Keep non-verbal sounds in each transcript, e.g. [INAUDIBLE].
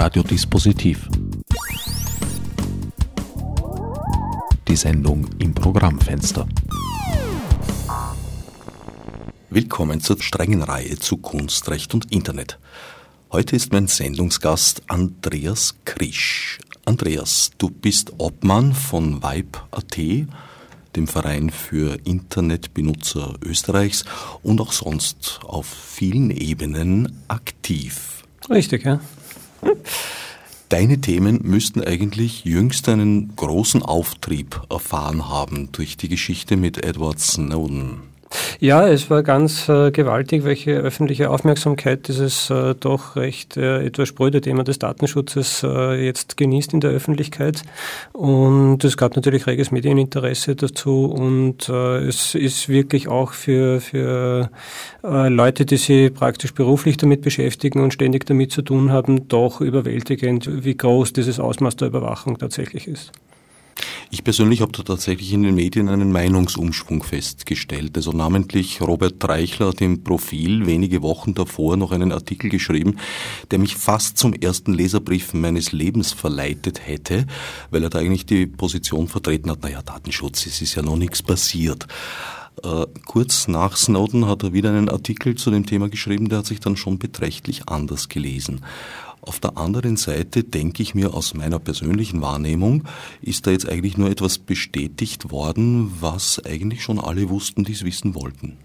Radiodispositiv. Die Sendung im Programmfenster. Willkommen zur strengen Reihe zu Kunst, Recht und Internet. Heute ist mein Sendungsgast Andreas Krisch. Andreas, du bist Obmann von Vibe.at, dem Verein für Internetbenutzer Österreichs und auch sonst auf vielen Ebenen aktiv. Richtig, ja. [LAUGHS] Deine Themen müssten eigentlich jüngst einen großen Auftrieb erfahren haben durch die Geschichte mit Edward Snowden. Ja, es war ganz äh, gewaltig, welche öffentliche Aufmerksamkeit dieses äh, doch recht äh, etwas spröde Thema des Datenschutzes äh, jetzt genießt in der Öffentlichkeit. Und es gab natürlich reges Medieninteresse dazu und äh, es ist wirklich auch für, für äh, Leute, die sich praktisch beruflich damit beschäftigen und ständig damit zu tun haben, doch überwältigend, wie groß dieses Ausmaß der Überwachung tatsächlich ist. Ich persönlich habe da tatsächlich in den Medien einen Meinungsumschwung festgestellt. Also namentlich Robert Treichler hat im Profil wenige Wochen davor noch einen Artikel geschrieben, der mich fast zum ersten Leserbrief meines Lebens verleitet hätte, weil er da eigentlich die Position vertreten hat, naja, Datenschutz, es ist ja noch nichts passiert. Uh, kurz nach Snowden hat er wieder einen Artikel zu dem Thema geschrieben, der hat sich dann schon beträchtlich anders gelesen. Auf der anderen Seite denke ich mir aus meiner persönlichen Wahrnehmung, ist da jetzt eigentlich nur etwas bestätigt worden, was eigentlich schon alle wussten, die es wissen wollten.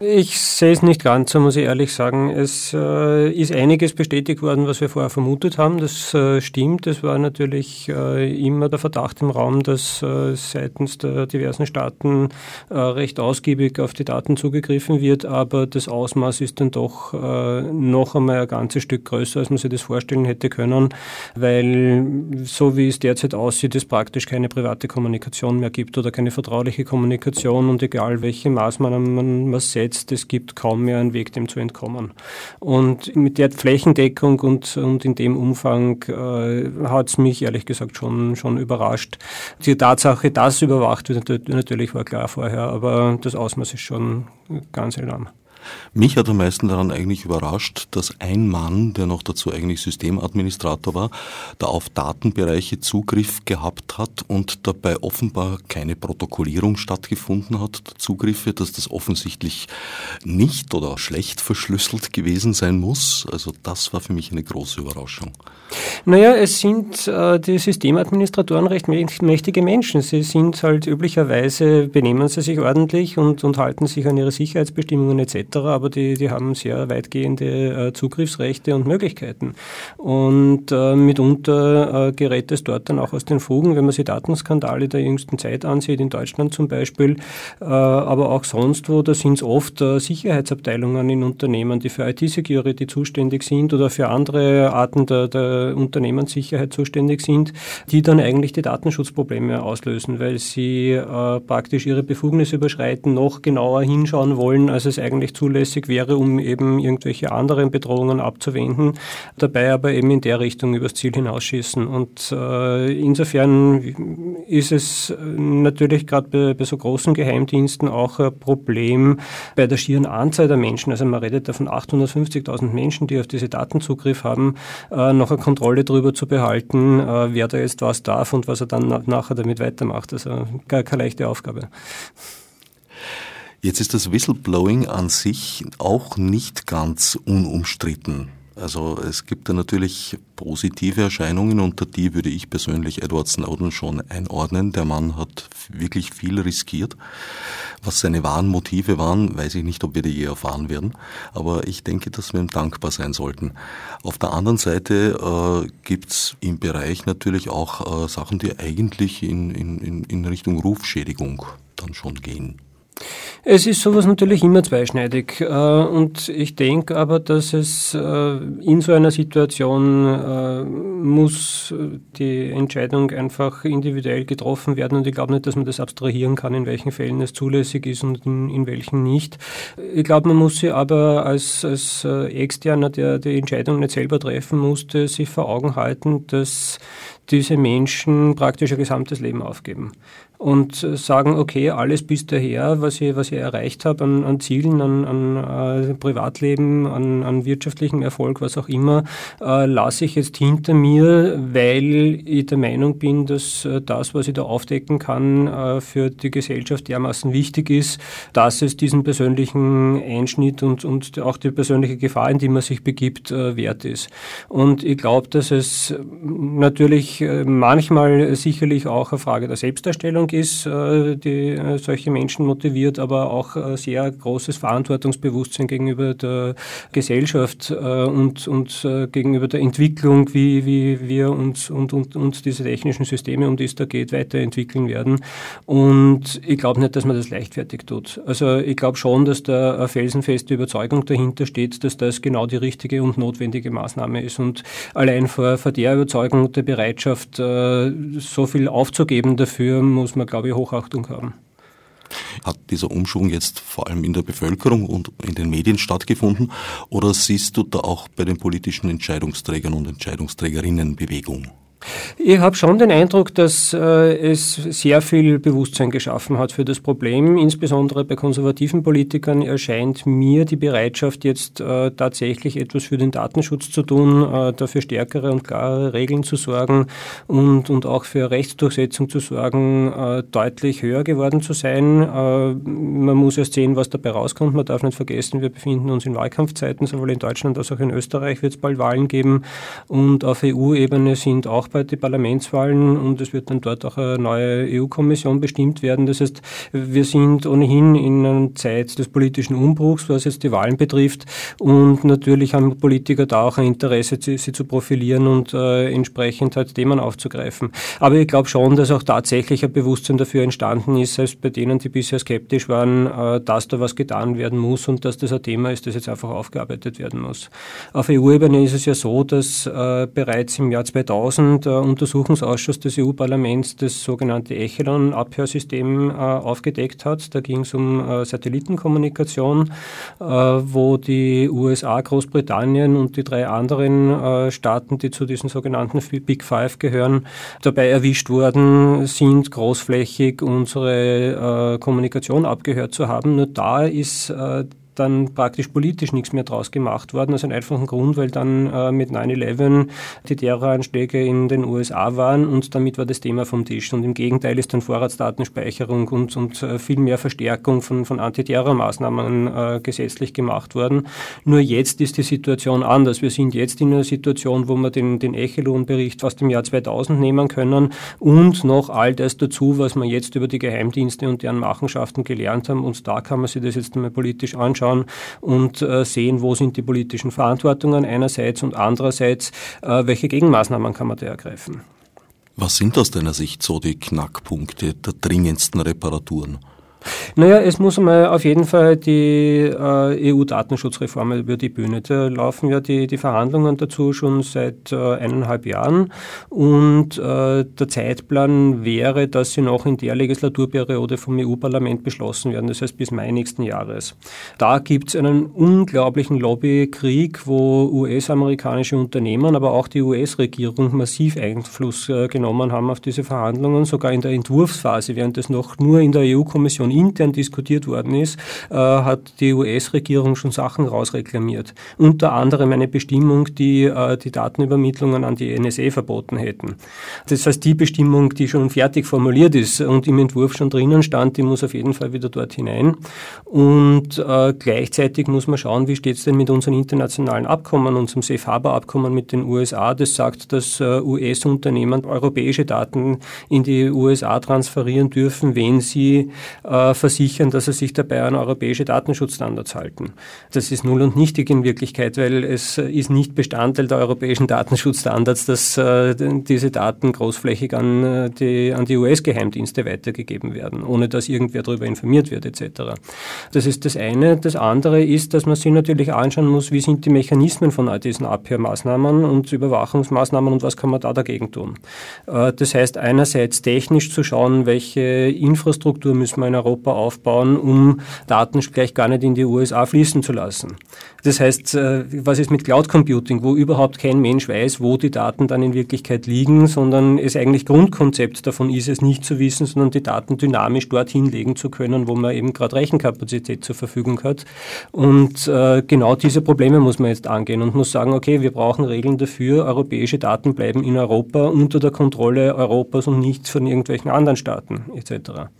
Ich sehe es nicht ganz so, muss ich ehrlich sagen. Es äh, ist einiges bestätigt worden, was wir vorher vermutet haben. Das äh, stimmt. Es war natürlich äh, immer der Verdacht im Raum, dass äh, seitens der diversen Staaten äh, recht ausgiebig auf die Daten zugegriffen wird. Aber das Ausmaß ist dann doch äh, noch einmal ein ganzes Stück größer, als man sich das vorstellen hätte können, weil so wie es derzeit aussieht, es praktisch keine private Kommunikation mehr gibt oder keine vertrauliche Kommunikation und egal welche Maßnahmen man, man setzt, es gibt kaum mehr einen Weg, dem zu entkommen. Und mit der Flächendeckung und, und in dem Umfang äh, hat es mich ehrlich gesagt schon, schon überrascht. Die Tatsache, dass überwacht wird, natürlich war klar vorher, aber das Ausmaß ist schon ganz enorm. Mich hat am meisten daran eigentlich überrascht, dass ein Mann, der noch dazu eigentlich Systemadministrator war, da auf Datenbereiche Zugriff gehabt hat und dabei offenbar keine Protokollierung stattgefunden hat Zugriffe, dass das offensichtlich nicht oder schlecht verschlüsselt gewesen sein muss. Also das war für mich eine große Überraschung. Naja, es sind äh, die Systemadministratoren recht mächtige Menschen. Sie sind halt üblicherweise, benehmen sie sich ordentlich und, und halten sich an ihre Sicherheitsbestimmungen etc aber die, die haben sehr weitgehende äh, Zugriffsrechte und Möglichkeiten. Und äh, mitunter äh, gerät es dort dann auch aus den Fugen, wenn man sich Datenskandale der jüngsten Zeit ansieht, in Deutschland zum Beispiel, äh, aber auch sonst wo, da sind es oft äh, Sicherheitsabteilungen in Unternehmen, die für IT-Security zuständig sind oder für andere Arten der, der Unternehmenssicherheit zuständig sind, die dann eigentlich die Datenschutzprobleme auslösen, weil sie äh, praktisch ihre Befugnisse überschreiten, noch genauer hinschauen wollen, als es eigentlich zulässig wäre, um eben irgendwelche anderen Bedrohungen abzuwenden, dabei aber eben in der Richtung übers Ziel hinausschießen. Und äh, insofern ist es natürlich gerade bei, bei so großen Geheimdiensten auch ein Problem bei der schieren Anzahl der Menschen. Also man redet da von 850.000 Menschen, die auf diese Daten Zugriff haben, äh, noch eine Kontrolle darüber zu behalten, äh, wer da jetzt was darf und was er dann nachher damit weitermacht. Also gar keine leichte Aufgabe. Jetzt ist das Whistleblowing an sich auch nicht ganz unumstritten. Also es gibt da natürlich positive Erscheinungen, unter die würde ich persönlich Edward Snowden schon einordnen. Der Mann hat wirklich viel riskiert. Was seine wahren Motive waren, weiß ich nicht, ob wir die je erfahren werden. Aber ich denke, dass wir ihm dankbar sein sollten. Auf der anderen Seite äh, gibt's im Bereich natürlich auch äh, Sachen, die eigentlich in, in, in Richtung Rufschädigung dann schon gehen. Es ist sowas natürlich immer zweischneidig. Äh, und ich denke aber, dass es äh, in so einer Situation äh, muss die Entscheidung einfach individuell getroffen werden. Und ich glaube nicht, dass man das abstrahieren kann, in welchen Fällen es zulässig ist und in, in welchen nicht. Ich glaube, man muss sie aber als, als Externer, der die Entscheidung nicht selber treffen musste, sich vor Augen halten, dass diese Menschen praktisch ihr gesamtes Leben aufgeben. Und sagen, okay, alles bis daher, was ich, was ich erreicht habe an, an Zielen, an, an äh, Privatleben, an, an wirtschaftlichem Erfolg, was auch immer, äh, lasse ich jetzt hinter mir, weil ich der Meinung bin, dass äh, das, was ich da aufdecken kann, äh, für die Gesellschaft dermaßen wichtig ist, dass es diesen persönlichen Einschnitt und, und auch die persönliche Gefahr, in die man sich begibt, äh, wert ist. Und ich glaube, dass es natürlich äh, manchmal sicherlich auch eine Frage der Selbstdarstellung ist, äh, die äh, solche Menschen motiviert, aber auch äh, sehr großes Verantwortungsbewusstsein gegenüber der Gesellschaft und, und gegenüber der Entwicklung, wie, wie wir uns und, und, und diese technischen Systeme, um die es da geht, weiterentwickeln werden. Und ich glaube nicht, dass man das leichtfertig tut. Also ich glaube schon, dass da eine felsenfeste Überzeugung dahinter steht, dass das genau die richtige und notwendige Maßnahme ist. Und allein vor, vor der Überzeugung und der Bereitschaft, so viel aufzugeben dafür, muss man, glaube ich, Hochachtung haben. Hat dieser Umschwung jetzt vor allem in der Bevölkerung und in den Medien stattgefunden oder siehst du da auch bei den politischen Entscheidungsträgern und Entscheidungsträgerinnen Bewegung? Ich habe schon den Eindruck, dass äh, es sehr viel Bewusstsein geschaffen hat für das Problem. Insbesondere bei konservativen Politikern erscheint mir die Bereitschaft, jetzt äh, tatsächlich etwas für den Datenschutz zu tun, äh, dafür stärkere und klarere Regeln zu sorgen und, und auch für Rechtsdurchsetzung zu sorgen, äh, deutlich höher geworden zu sein. Äh, man muss erst sehen, was dabei rauskommt. Man darf nicht vergessen, wir befinden uns in Wahlkampfzeiten, sowohl in Deutschland als auch in Österreich wird es bald Wahlen geben. Und auf EU-Ebene sind auch bei den Parlamentswahlen und es wird dann dort auch eine neue EU-Kommission bestimmt werden. Das heißt, wir sind ohnehin in einer Zeit des politischen Umbruchs, was jetzt die Wahlen betrifft. Und natürlich haben Politiker da auch ein Interesse, sie, zu profilieren und äh, entsprechend halt Themen aufzugreifen. Aber ich glaube schon, dass auch tatsächlich ein Bewusstsein dafür entstanden ist, selbst bei denen, die bisher skeptisch waren, äh, dass da was getan werden muss und dass das ein Thema ist, das jetzt einfach aufgearbeitet werden muss. Auf EU-Ebene ist es ja so, dass äh, bereits im Jahr 2000 der Untersuchungsausschuss des EU-Parlaments das sogenannte Echelon-Abhörsystem äh, aufgedeckt hat. Da ging es um äh, Satellitenkommunikation, äh, wo die USA, Großbritannien und die drei anderen äh, Staaten, die zu diesen sogenannten Big Five gehören, dabei erwischt worden sind, großflächig unsere äh, Kommunikation abgehört zu haben. Nur da ist äh, dann praktisch politisch nichts mehr draus gemacht worden, aus einem einfachen Grund, weil dann äh, mit 9-11 die Terroranschläge in den USA waren und damit war das Thema vom Tisch. Und im Gegenteil ist dann Vorratsdatenspeicherung und, und äh, viel mehr Verstärkung von, von Antiterrormaßnahmen äh, gesetzlich gemacht worden. Nur jetzt ist die Situation anders. Wir sind jetzt in einer Situation, wo wir den, den Echelon-Bericht aus dem Jahr 2000 nehmen können und noch all das dazu, was wir jetzt über die Geheimdienste und deren Machenschaften gelernt haben. Und da kann man sich das jetzt einmal politisch anschauen anschauen und äh, sehen, wo sind die politischen Verantwortungen einerseits und andererseits, äh, welche Gegenmaßnahmen kann man da ergreifen. Was sind aus deiner Sicht so die Knackpunkte der dringendsten Reparaturen? Naja, es muss mal auf jeden Fall die äh, EU-Datenschutzreform über die Bühne. Da laufen ja die, die Verhandlungen dazu schon seit äh, eineinhalb Jahren und äh, der Zeitplan wäre, dass sie noch in der Legislaturperiode vom EU-Parlament beschlossen werden, das heißt bis Mai nächsten Jahres. Da gibt es einen unglaublichen Lobbykrieg, wo US-amerikanische Unternehmen, aber auch die US-Regierung massiv Einfluss äh, genommen haben auf diese Verhandlungen, sogar in der Entwurfsphase, während es noch nur in der EU-Kommission intern diskutiert worden ist, äh, hat die US-Regierung schon Sachen rausreklamiert. Unter anderem eine Bestimmung, die äh, die Datenübermittlungen an die NSA verboten hätten. Das heißt, die Bestimmung, die schon fertig formuliert ist und im Entwurf schon drinnen stand, die muss auf jeden Fall wieder dort hinein. Und äh, gleichzeitig muss man schauen, wie steht es denn mit unseren internationalen Abkommen, unserem Safe Harbor Abkommen mit den USA, das sagt, dass äh, US-Unternehmen europäische Daten in die USA transferieren dürfen, wenn sie äh, äh, versichern, dass sie sich dabei an europäische Datenschutzstandards halten. Das ist null und nichtig in Wirklichkeit, weil es ist nicht Bestandteil der europäischen Datenschutzstandards, dass äh, diese Daten großflächig an äh, die, an die US-Geheimdienste weitergegeben werden, ohne dass irgendwer darüber informiert wird etc. Das ist das eine. Das andere ist, dass man sich natürlich anschauen muss, wie sind die Mechanismen von all diesen Abhörmaßnahmen und Überwachungsmaßnahmen und was kann man da dagegen tun. Das heißt einerseits technisch zu schauen, welche Infrastruktur müssen wir in Europa Europa aufbauen, um Daten gleich gar nicht in die USA fließen zu lassen. Das heißt, äh, was ist mit Cloud Computing, wo überhaupt kein Mensch weiß, wo die Daten dann in Wirklichkeit liegen, sondern es eigentlich Grundkonzept davon ist, es nicht zu wissen, sondern die Daten dynamisch dorthin legen zu können, wo man eben gerade Rechenkapazität zur Verfügung hat. Und äh, genau diese Probleme muss man jetzt angehen und muss sagen, okay, wir brauchen Regeln dafür, europäische Daten bleiben in Europa unter der Kontrolle Europas und nicht von irgendwelchen anderen Staaten etc.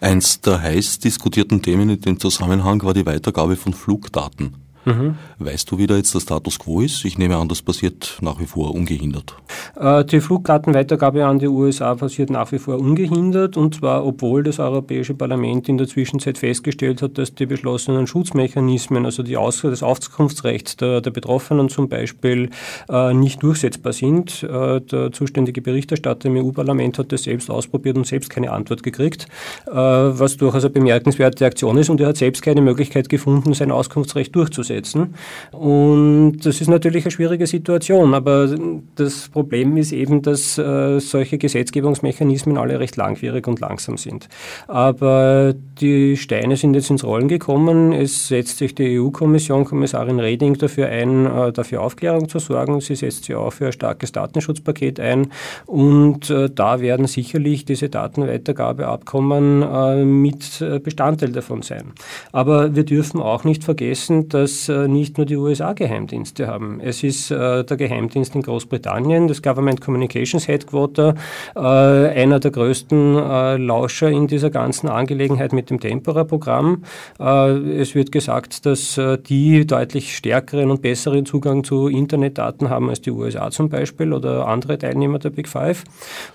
Eins der heiß diskutierten Themen in dem Zusammenhang war die Weitergabe von Flugdaten. Mhm. Weißt du, wie da jetzt der Status quo ist? Ich nehme an, das passiert nach wie vor ungehindert. Äh, die Flugdatenweitergabe an die USA passiert nach wie vor ungehindert und zwar obwohl das Europäische Parlament in der Zwischenzeit festgestellt hat, dass die beschlossenen Schutzmechanismen, also die Aus das Auskunftsrecht der, der, Betroffenen zum Beispiel, äh, nicht durchsetzbar sind. Äh, der zuständige Berichterstatter im EU-Parlament hat das selbst ausprobiert und selbst keine Antwort gekriegt, was durchaus eine bemerkenswerte Aktion ist und er hat selbst keine Möglichkeit gefunden, sein Auskunftsrecht durchzusetzen umsetzen. Und das ist natürlich eine schwierige Situation, aber das Problem ist eben, dass äh, solche Gesetzgebungsmechanismen alle recht langwierig und langsam sind. Aber die Steine sind jetzt ins Rollen gekommen. Es setzt sich die EU-Kommission, Kommissarin Reding dafür ein, äh, dafür Aufklärung zu sorgen. Sie setzt sich auch für ein starkes Datenschutzpaket ein. Und äh, da werden sicherlich diese Datenweitergabeabkommen äh, mit Bestandteil davon sein. Aber wir dürfen auch nicht vergessen, dass äh, nicht nur die USA Geheimdienste haben. Es ist äh, der Geheimdienst in Großbritannien, das Government Communications Headquarter, äh, einer der größten Lauscher in dieser ganzen Angelegenheit mit dem Tempora-Programm. Es wird gesagt, dass die deutlich stärkeren und besseren Zugang zu Internetdaten haben als die USA zum Beispiel oder andere Teilnehmer der Big Five.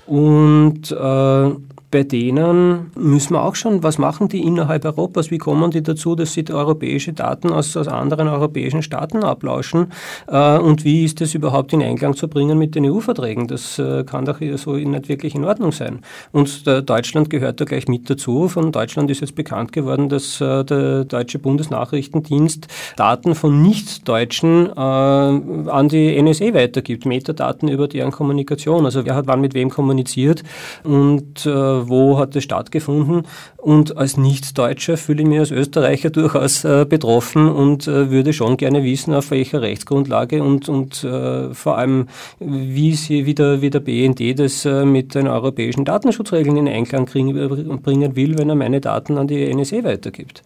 Und bei denen müssen wir auch schon, was machen die innerhalb Europas? Wie kommen die dazu, dass sie europäische Daten aus, aus anderen europäischen Staaten ablauschen? Äh, und wie ist das überhaupt in Einklang zu bringen mit den EU-Verträgen? Das äh, kann doch so nicht wirklich in Ordnung sein. Und Deutschland gehört da gleich mit dazu. Von Deutschland ist jetzt bekannt geworden, dass äh, der deutsche Bundesnachrichtendienst Daten von Nicht-Deutschen äh, an die NSA weitergibt, Metadaten über deren Kommunikation. Also wer hat wann mit wem kommuniziert und äh, wo hat es stattgefunden. Und als Nicht-Deutscher fühle ich mich als Österreicher durchaus äh, betroffen und äh, würde schon gerne wissen, auf welcher Rechtsgrundlage und, und äh, vor allem, wie, sie, wie, der, wie der BND das mit den europäischen Datenschutzregeln in Einklang kriegen, bringen will, wenn er meine Daten an die NSA weitergibt.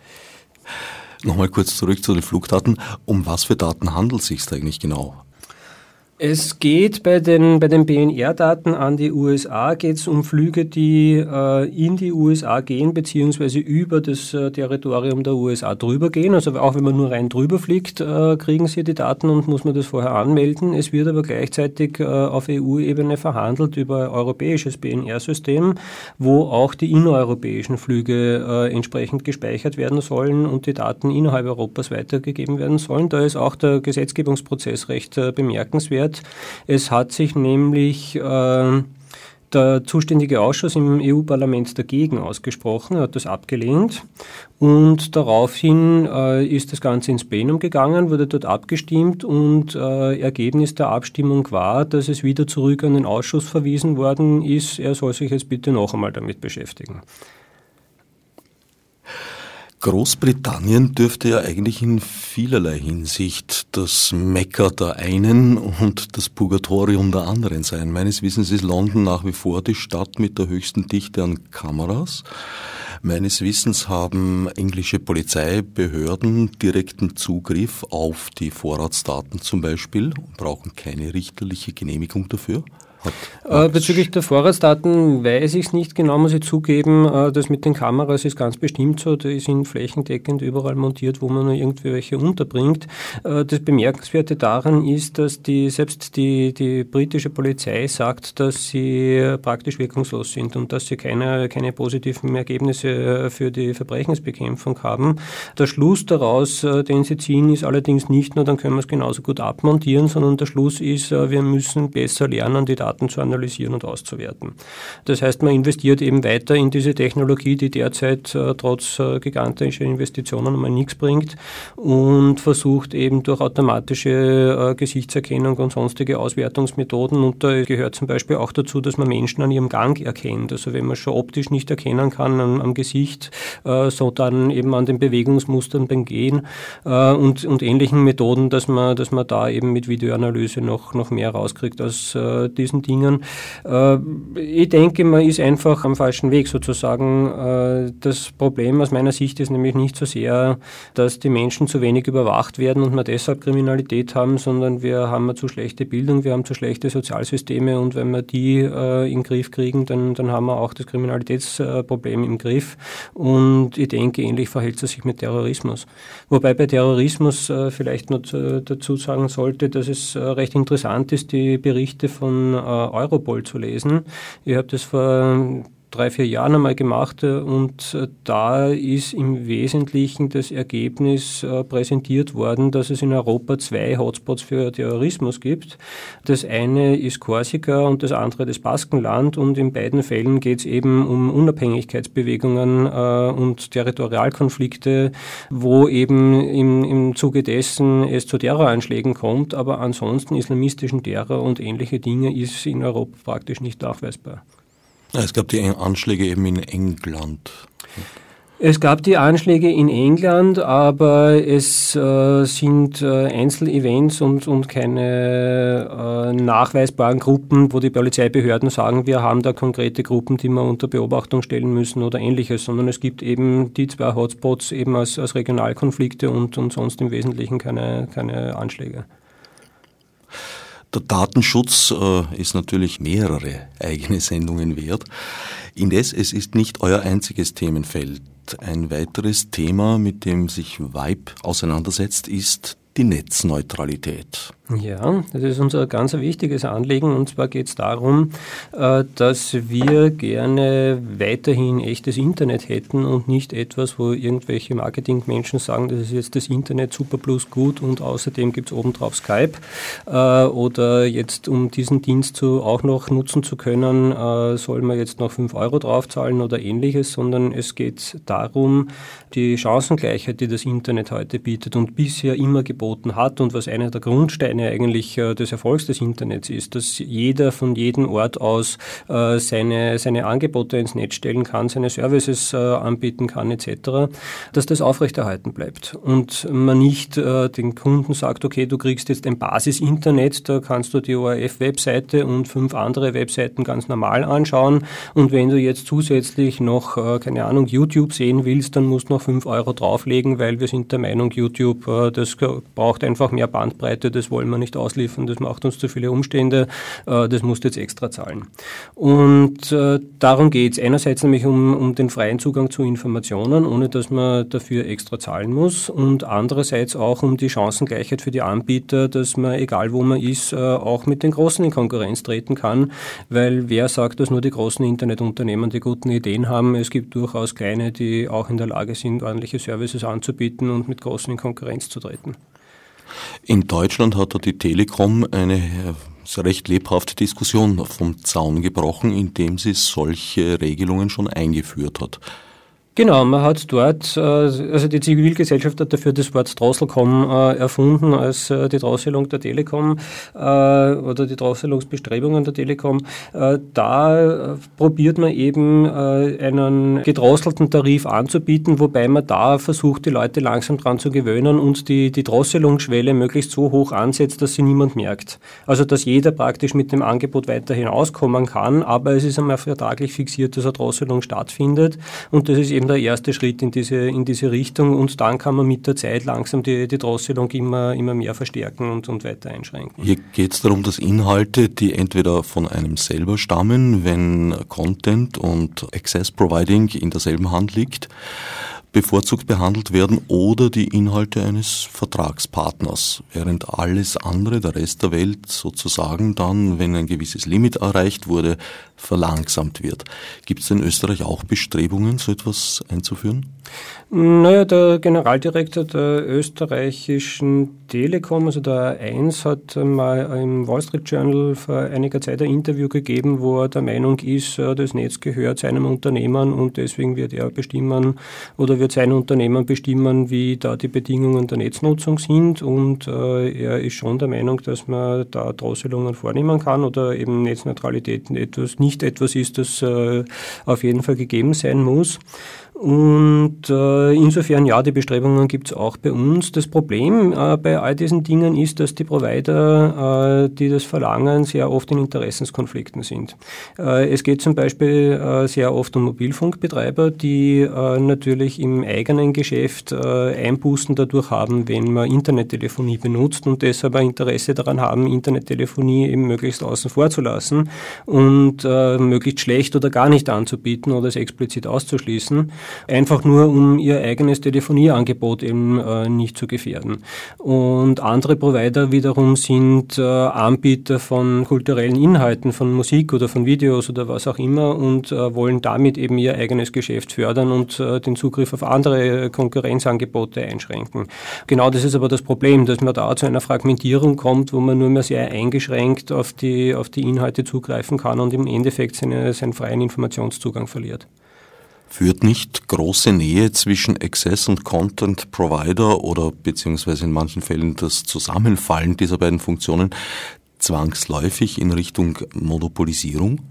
Nochmal kurz zurück zu den Flugdaten. Um was für Daten handelt es sich eigentlich genau? Es geht bei den, bei den BNR-Daten an die USA, geht es um Flüge, die äh, in die USA gehen, beziehungsweise über das äh, Territorium der USA drüber gehen. Also auch wenn man nur rein drüber fliegt, äh, kriegen Sie die Daten und muss man das vorher anmelden. Es wird aber gleichzeitig äh, auf EU-Ebene verhandelt über ein europäisches BNR-System, wo auch die innereuropäischen Flüge äh, entsprechend gespeichert werden sollen und die Daten innerhalb Europas weitergegeben werden sollen. Da ist auch der Gesetzgebungsprozess recht äh, bemerkenswert wird. Es hat sich nämlich äh, der zuständige Ausschuss im EU-Parlament dagegen ausgesprochen, hat das abgelehnt und daraufhin äh, ist das Ganze ins Plenum gegangen, wurde dort abgestimmt und äh, Ergebnis der Abstimmung war, dass es wieder zurück an den Ausschuss verwiesen worden ist. Er soll sich jetzt bitte noch einmal damit beschäftigen. Großbritannien dürfte ja eigentlich in vielerlei Hinsicht das Mekka der einen und das Purgatorium der anderen sein. Meines Wissens ist London nach wie vor die Stadt mit der höchsten Dichte an Kameras. Meines Wissens haben englische Polizeibehörden direkten Zugriff auf die Vorratsdaten zum Beispiel und brauchen keine richterliche Genehmigung dafür. Äh, bezüglich der Vorratsdaten weiß ich es nicht genau, muss ich zugeben. Äh, das mit den Kameras ist ganz bestimmt so. Die sind flächendeckend überall montiert, wo man nur irgendwie welche unterbringt. Äh, das Bemerkenswerte daran ist, dass die, selbst die, die britische Polizei sagt, dass sie praktisch wirkungslos sind und dass sie keine, keine positiven Ergebnisse für die Verbrechensbekämpfung haben. Der Schluss daraus, den sie ziehen, ist allerdings nicht nur, dann können wir es genauso gut abmontieren, sondern der Schluss ist, wir müssen besser lernen, die Daten Daten zu analysieren und auszuwerten. Das heißt, man investiert eben weiter in diese Technologie, die derzeit äh, trotz äh, gigantischer Investitionen mal nichts bringt und versucht eben durch automatische äh, Gesichtserkennung und sonstige Auswertungsmethoden und da gehört zum Beispiel auch dazu, dass man Menschen an ihrem Gang erkennt. Also wenn man schon optisch nicht erkennen kann am, am Gesicht, äh, so dann eben an den Bewegungsmustern beim Gehen äh, und, und ähnlichen Methoden, dass man, dass man da eben mit Videoanalyse noch, noch mehr rauskriegt aus äh, diesen Dingen. Äh, ich denke, man ist einfach am falschen Weg sozusagen. Äh, das Problem aus meiner Sicht ist nämlich nicht so sehr, dass die Menschen zu wenig überwacht werden und wir deshalb Kriminalität haben, sondern wir haben zu schlechte Bildung, wir haben zu schlechte Sozialsysteme und wenn wir die äh, in den Griff kriegen, dann, dann haben wir auch das Kriminalitätsproblem im Griff. Und ich denke, ähnlich verhält es sich mit Terrorismus. Wobei bei Terrorismus vielleicht noch dazu sagen sollte, dass es recht interessant ist, die Berichte von Europol zu lesen. Ich habe das vor drei, vier Jahren einmal gemacht äh, und äh, da ist im Wesentlichen das Ergebnis äh, präsentiert worden, dass es in Europa zwei Hotspots für Terrorismus gibt. Das eine ist Korsika und das andere das Baskenland und in beiden Fällen geht es eben um Unabhängigkeitsbewegungen und Territorialkonflikte, wo eben im, im Zuge dessen es zu Terroranschlägen kommt, aber ansonsten islamistischen Terror und ähnliche Dinge ist in Europa praktisch nicht nachweisbar. Es gab die Anschläge eben in England. Es gab die Anschläge in England, aber es äh, sind äh, Einzelevents und, und keine äh, nachweisbaren Gruppen, wo die Polizeibehörden sagen, wir haben da konkrete Gruppen, die wir unter Beobachtung stellen müssen oder ähnliches, sondern es gibt eben die zwei Hotspots eben als, als Regionalkonflikte und, und sonst im Wesentlichen keine, keine Anschläge. Der Datenschutz äh, ist natürlich mehrere eigene Sendungen wert. Indes, es ist nicht euer einziges Themenfeld. Ein weiteres Thema, mit dem sich Vibe auseinandersetzt, ist die Netzneutralität. Ja, das ist unser ganz wichtiges Anliegen. Und zwar geht es darum, äh, dass wir gerne weiterhin echtes Internet hätten und nicht etwas, wo irgendwelche Marketingmenschen sagen, das ist jetzt das Internet super plus gut und außerdem gibt es obendrauf Skype. Äh, oder jetzt um diesen Dienst zu, auch noch nutzen zu können, äh, soll man jetzt noch 5 Euro draufzahlen oder ähnliches, sondern es geht darum, die Chancengleichheit, die das Internet heute bietet und bisher immer geboten hat und was einer der Grundsteine Bausteine eigentlich äh, des Erfolgs des Internets ist, dass jeder von jedem Ort aus äh, seine, seine Angebote ins Netz stellen kann, seine Services äh, anbieten kann etc., dass das aufrechterhalten bleibt und man nicht den Kunden sagt, okay, du kriegst jetzt ein Basis-Internet, da kannst du die ORF-Webseite und fünf andere Webseiten ganz normal anschauen und wenn du jetzt zusätzlich noch, keine Ahnung, YouTube sehen willst, dann musst du noch fünf Euro drauflegen, weil wir sind der Meinung, YouTube, das braucht einfach mehr Bandbreite, das wollen wollen wir nicht ausliefern, das macht uns zu viele Umstände, äh, das musst du jetzt extra zahlen. Und äh, darum geht es. Einerseits nämlich um, um den freien Zugang zu Informationen, ohne dass man dafür extra zahlen muss und andererseits auch um die Chancengleichheit für die Anbieter, dass man, egal wo man ist, äh, auch mit den Großen in Konkurrenz treten kann, weil wer sagt, dass nur die großen Internetunternehmen die guten Ideen haben? Es gibt durchaus kleine, die auch in der Lage sind, ordentliche Services anzubieten und mit Großen in Konkurrenz zu treten. In Deutschland hat die Telekom eine äh, recht lebhafte Diskussion vom Zaun gebrochen, indem sie solche Regelungen schon eingeführt hat. Genau, man hat dort, äh, also die Zivilgesellschaft hat dafür das Wort Drosselcom äh, erfunden als äh, die Drosselung der Telekom oder die Drosselungsbestrebungen der Telekom. Da probiert man eben einen gedrosselten Tarif anzubieten, wobei man da versucht, die Leute langsam dran zu gewöhnen und die, die Drosselungsschwelle möglichst so hoch ansetzt, dass sie niemand merkt. Also dass jeder praktisch mit dem Angebot weiterhin auskommen kann, aber es ist einmal vertraglich fixiert, dass eine Drosselung stattfindet und das ist eben eben der erste Schritt in diese, in diese Richtung und dann kann man mit der Zeit langsam die, die Drosselung immer, immer mehr verstärken und, und weiter einschränken. Hier geht es darum, dass Inhalte, die entweder von einem selber stammen, wenn Content und Access Providing in derselben Hand liegt, bevorzugt behandelt werden oder die Inhalte eines Vertragspartners, während alles andere, der Rest der Welt sozusagen dann, wenn ein gewisses Limit erreicht wurde, verlangsamt wird. Gibt es in Österreich auch Bestrebungen, so etwas einzuführen? Naja, der Generaldirektor der österreichischen Telekom, also der A1, hat mal im Wall Street Journal vor einiger Zeit ein Interview gegeben, wo er der Meinung ist, das Netz gehört seinem Unternehmen und deswegen wird er bestimmen oder wird sein Unternehmen bestimmen, wie da die Bedingungen der Netznutzung sind und äh, er ist schon der Meinung, dass man da Drosselungen vornehmen kann oder eben Netzneutralität etwas, nicht etwas ist, das äh, auf jeden Fall gegeben sein muss. Und äh, insofern, ja, die Bestrebungen gibt es auch bei uns. Das Problem äh, bei all diesen Dingen ist, dass die Provider, äh, die das verlangen, sehr oft in Interessenskonflikten sind. Äh, es geht zum Beispiel äh, sehr oft um Mobilfunkbetreiber, die äh, natürlich im eigenen Geschäft Einbußen dadurch haben, wenn man Internettelefonie benutzt und deshalb ein Interesse daran haben, Internettelefonie eben möglichst außen vor zu lassen und möglichst schlecht oder gar nicht anzubieten oder es explizit auszuschließen einfach nur um ihr eigenes Telefonieangebot eben äh, nicht zu gefährden. Und andere Provider wiederum sind äh, Anbieter von kulturellen Inhalten, von Musik oder von Videos oder was auch immer und äh, wollen damit eben ihr eigenes Geschäft fördern und äh, den Zugriff auf andere Konkurrenzangebote einschränken. Genau das ist aber das Problem, dass man da zu einer Fragmentierung kommt, wo man nur mehr sehr eingeschränkt auf die, auf die Inhalte zugreifen kann und im Endeffekt seine, seinen freien Informationszugang verliert. Führt nicht große Nähe zwischen Access und Content Provider oder beziehungsweise in manchen Fällen das Zusammenfallen dieser beiden Funktionen zwangsläufig in Richtung Monopolisierung?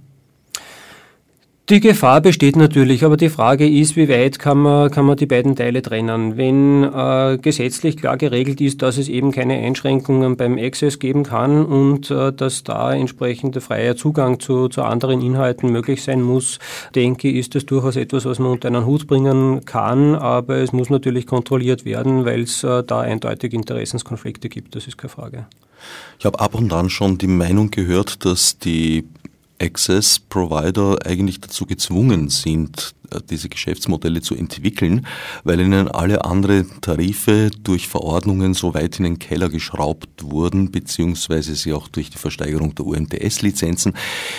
Die Gefahr besteht natürlich, aber die Frage ist, wie weit kann man, kann man die beiden Teile trennen? Wenn äh, gesetzlich klar geregelt ist, dass es eben keine Einschränkungen beim Access geben kann und äh, dass da entsprechender freier Zugang zu, zu anderen Inhalten möglich sein muss, denke ich, ist das durchaus etwas, was man unter einen Hut bringen kann, aber es muss natürlich kontrolliert werden, weil es äh, da eindeutig Interessenskonflikte gibt, das ist keine Frage. Ich habe ab und an schon die Meinung gehört, dass die Access Provider eigentlich dazu gezwungen sind, äh, diese Geschäftsmodelle zu entwickeln, weil ihnen alle anderen Tarife durch Verordnungen so weit in den Keller geschraubt wurden, beziehungsweise sie auch durch die Versteigerung der UMTS-Lizenzen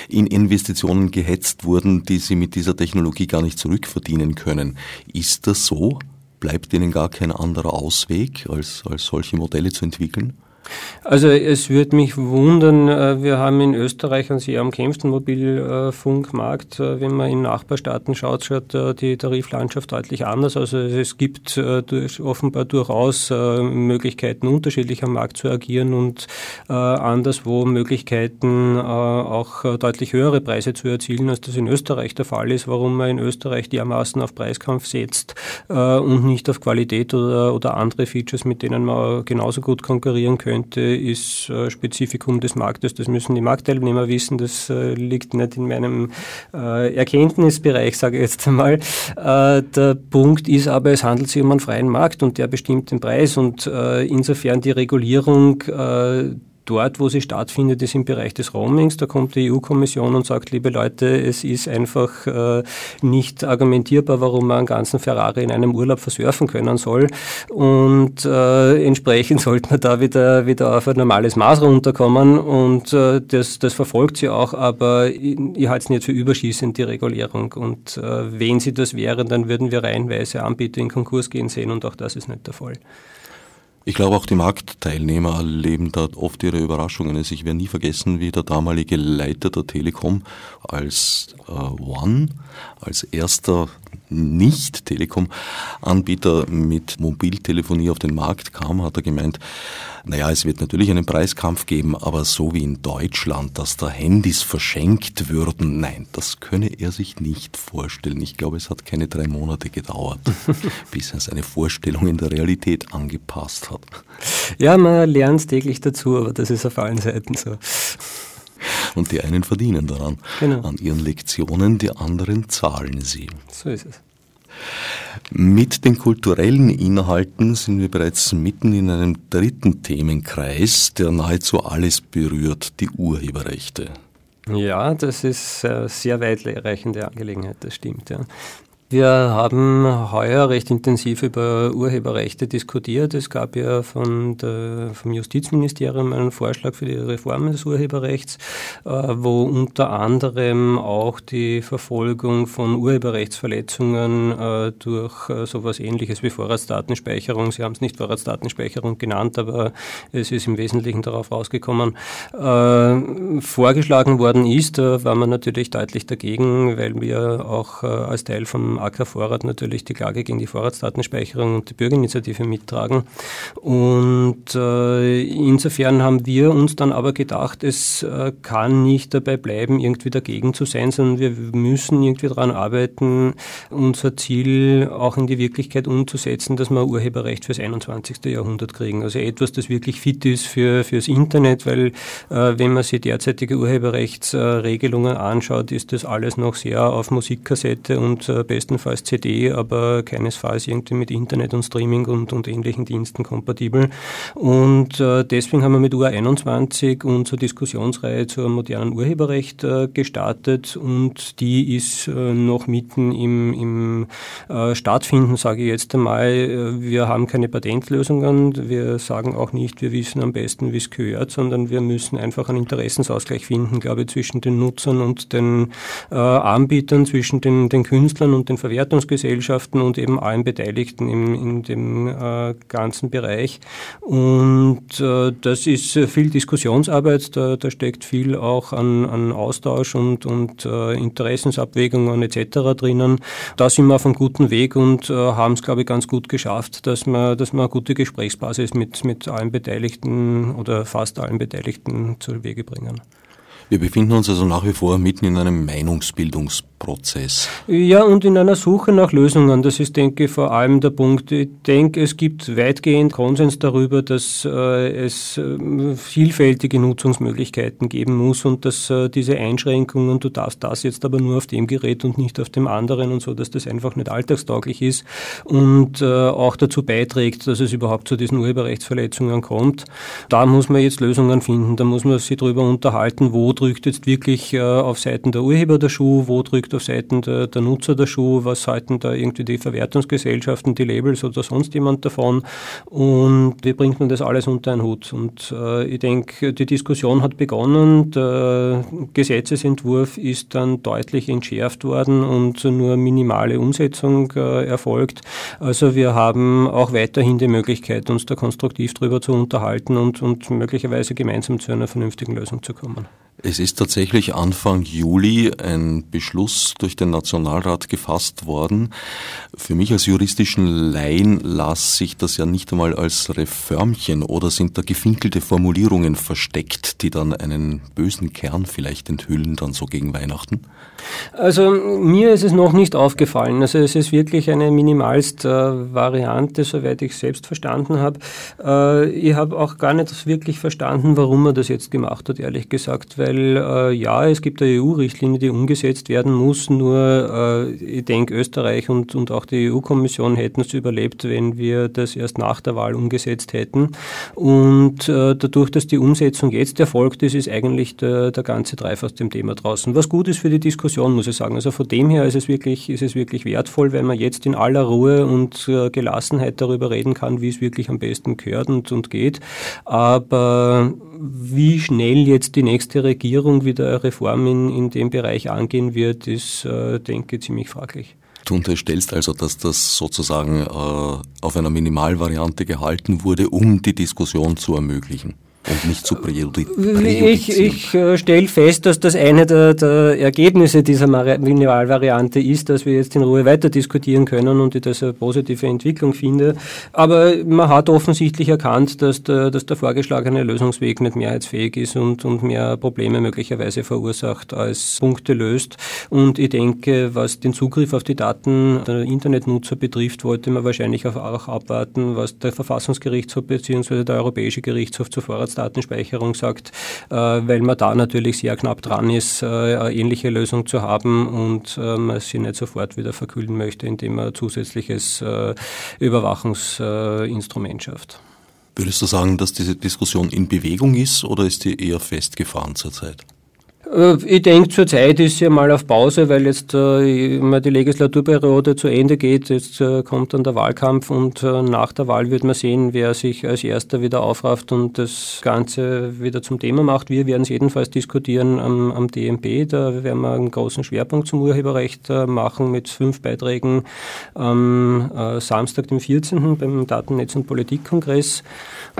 in Investitionen gehetzt wurden, die sie mit dieser Technologie gar nicht zurückverdienen können. Ist das so? Bleibt ihnen gar kein anderer Ausweg, als, als solche Modelle zu entwickeln? Also es würde mich wundern, äh, wir haben in Österreich einen sehr umkämpften Mobilfunkmarkt. Äh, wenn man in Nachbarstaaten schaut, schaut äh, die Tariflandschaft deutlich anders. Also es gibt offenbar durchaus Möglichkeiten, unterschiedlich am Markt zu agieren und anderswo Möglichkeiten, auch deutlich höhere Preise zu erzielen, als das in Österreich der Fall ist. Warum man in Österreich dermaßen auf Preiskampf setzt und nicht auf Qualität oder, oder andere Features, mit denen man genauso gut konkurrieren könnte könnte, ist äh, Spezifikum des Marktes. Das müssen die Marktteilnehmer wissen. Das äh, liegt nicht in meinem äh, Erkenntnisbereich, sage ich jetzt einmal. Der Punkt ist aber, es handelt sich um einen freien Markt und der bestimmt den Preis und insofern die Regulierung dort, wo sie stattfindet, ist im Bereich des Roamings. Da kommt die EU-Kommission und sagt, liebe Leute, es ist einfach äh, nicht argumentierbar, warum man einen ganzen Ferrari in einem Urlaub versurfen können soll. Und äh, entsprechend [LAUGHS] sollte man da wieder, wieder auf ein normales Maß runterkommen. Und äh, das, das verfolgt sie auch, aber ich, ich halte es nicht für überschießend, die Regulierung. Und äh, wenn sie das wären, dann würden wir reihenweise Anbieter in Konkurs gehen sehen und auch das ist nicht der Fall. Ich glaube, auch die Marktteilnehmer erleben dort oft ihre Überraschungen. Also ich werde nie vergessen, wie der damalige Leiter der Telekom als äh, One, als erster nicht-Telekom-Anbieter mit Mobiltelefonie auf den Markt kam, hat er gemeint, naja, es wird natürlich einen Preiskampf geben, aber so wie in Deutschland, dass da Handys verschenkt würden, nein, das könne er sich nicht vorstellen. Ich glaube, es hat keine drei Monate gedauert, [LAUGHS] bis er seine Vorstellung in der Realität angepasst hat. Ja, man lernt täglich dazu, aber das ist auf allen Seiten so. Und die einen verdienen daran, genau. an ihren Lektionen, die anderen zahlen sie. So ist es. Mit den kulturellen Inhalten sind wir bereits mitten in einem dritten Themenkreis, der nahezu alles berührt, die Urheberrechte. Ja, das ist eine sehr weitreichende Angelegenheit, das stimmt. Ja. Wir haben heuer recht intensiv über Urheberrechte diskutiert. Es gab ja von der, vom Justizministerium einen Vorschlag für die Reform des Urheberrechts, äh, wo unter anderem auch die Verfolgung von Urheberrechtsverletzungen äh, durch äh, sowas ähnliches wie Vorratsdatenspeicherung, Sie haben es nicht Vorratsdatenspeicherung genannt, aber es ist im Wesentlichen darauf rausgekommen, vorgeschlagen worden ist. Da war man natürlich deutlich dagegen, weil wir auch als Teil vom AK Vorrat natürlich die Klage gegen die Vorratsdatenspeicherung und die Bürgerinitiative mittragen. Und äh, insofern haben wir uns dann aber gedacht, es äh, kann nicht dabei bleiben, irgendwie dagegen zu sein, sondern wir müssen irgendwie daran arbeiten, unser Ziel auch in die Wirklichkeit umzusetzen, dass wir Urheberrecht fürs 21. Jahrhundert kriegen. Also etwas, das wirklich fit ist für fürs Internet, weil äh, wenn man sich derzeitige Urheberrechtsregelungen anschaut, ist das alles noch sehr auf Musikkassette und äh, besten bestenfalls CD, aber keinesfalls irgendwie mit Internet und Streaming und, und ähnlichen Diensten kompatibel. Und äh, deswegen haben wir mit UR21 unsere Diskussionsreihe zur modernen Urheberrecht äh, gestartet und die ist äh, noch mitten im, im äh, Stattfinden, sage ich jetzt einmal. Äh, wir haben keine Patentlösungen, wir sagen auch nicht, wir wissen am besten, wie es gehört, sondern wir müssen einfach einen Interessensausgleich finden, glaube ich, zwischen den Nutzern und den äh, Anbietern, zwischen den, den Künstlern und den Verwertungsgesellschaften und eben allen Beteiligten im, in dem äh, ganzen Bereich. Und äh, das ist viel Diskussionsarbeit, da, da steckt viel auch an, an Austausch und, und äh, Interessensabwägungen etc. drinnen. Da sind wir auf einem guten Weg und äh, haben es, glaube ich, ganz gut geschafft, dass wir, dass wir eine gute Gesprächsbasis mit, mit allen Beteiligten oder fast allen Beteiligten zu Wege bringen. Wir befinden uns also nach wie vor mitten in einem Meinungsbildungsprozess. Ja, und in einer Suche nach Lösungen. Das ist, denke ich, vor allem der Punkt. Ich denke, es gibt weitgehend Konsens darüber, dass äh, es äh, vielfältige Nutzungsmöglichkeiten geben muss und dass äh, diese Einschränkungen, du darfst das jetzt aber nur auf dem Gerät und nicht auf dem anderen und so, dass das einfach nicht alltagstauglich ist und äh, auch dazu beiträgt, dass es überhaupt zu diesen Urheberrechtsverletzungen kommt. Da muss man jetzt Lösungen finden. Da muss man sich darüber unterhalten, wo drückt jetzt wirklich äh, auf Seiten der Urheber der Schuh, wo drückt auf Seiten der, der Nutzer der Schuh, was halten da irgendwie die Verwertungsgesellschaften, die Labels oder sonst jemand davon und wie bringt man das alles unter einen Hut. Und äh, ich denke, die Diskussion hat begonnen, der Gesetzesentwurf ist dann deutlich entschärft worden und nur minimale Umsetzung äh, erfolgt. Also wir haben auch weiterhin die Möglichkeit, uns da konstruktiv drüber zu unterhalten und, und möglicherweise gemeinsam zu einer vernünftigen Lösung zu kommen. Es ist tatsächlich Anfang Juli ein Beschluss durch den Nationalrat gefasst worden. Für mich als juristischen Laien las sich das ja nicht einmal als Reformchen oder sind da gefinkelte Formulierungen versteckt, die dann einen bösen Kern vielleicht enthüllen, dann so gegen Weihnachten? Also mir ist es noch nicht aufgefallen. Also es ist wirklich eine minimalst äh, soweit ich selbst verstanden habe. Äh, ich habe auch gar nicht wirklich verstanden, warum er das jetzt gemacht hat, ehrlich gesagt, weil äh, ja, es gibt eine EU-Richtlinie, die umgesetzt werden muss, nur äh, ich denke, Österreich und, und auch die EU-Kommission hätten es überlebt, wenn wir das erst nach der Wahl umgesetzt hätten. Und äh, dadurch, dass die Umsetzung jetzt erfolgt ist, ist eigentlich der, der ganze Treif aus dem Thema draußen. Was gut ist für die Diskussion, muss ich sagen. Also von dem her ist es wirklich, ist es wirklich wertvoll, wenn man jetzt in aller Ruhe und äh, Gelassenheit darüber reden kann, wie es wirklich am besten gehört und, und geht. Aber wie schnell jetzt die nächste Regierung wieder eine Reform in, in dem Bereich angehen wird, ist, äh, denke ich, ziemlich fraglich. Du unterstellst also, dass das sozusagen äh, auf einer Minimalvariante gehalten wurde, um die Diskussion zu ermöglichen und nicht zu präjudizieren. Ich, ich äh, stelle fest, dass das eine der, der Ergebnisse dieser Minimalvariante ist, dass wir jetzt in Ruhe weiter diskutieren können und ich das eine positive Entwicklung finde. Aber man hat offensichtlich erkannt, dass der, dass der vorgeschlagene Lösungsweg nicht mehrheitsfähig ist und, und mehr Probleme möglicherweise verursacht als Punkte löst. Und ich denke, was den Zugriff auf die Daten der Internetnutzer betrifft, wollte man wahrscheinlich auch abwarten, was der Verfassungsgerichtshof bzw. der Europäische Gerichtshof zuvor hat Vorratsdatenspeicherung sagt, äh, weil man da natürlich sehr knapp dran ist, äh, eine ähnliche Lösung zu haben und äh, man sie nicht sofort wieder verkühlen möchte, indem man zusätzliches Überwachungsinstrument schafft. Würdest du sagen, dass diese Diskussion in Bewegung ist oder ist die eher festgefahren zurzeit? Äh, ich denke, zurzeit ist sie mal auf Pause, weil jetzt äh, die Legislaturperiode zu Ende geht. Jetzt äh, kommt dann der Wahlkampf und äh, nach der Wahl wird man sehen, wer sich als Erster wieder aufrafft und das Ganze wieder zum Thema macht. Wir werden es jedenfalls diskutieren am, am DMP. Da werden wir einen großen Schwerpunkt zum Urheberrecht äh, machen mit fünf Beiträgen am äh, Samstag, dem 14. beim Datennetz- und Politikkongress.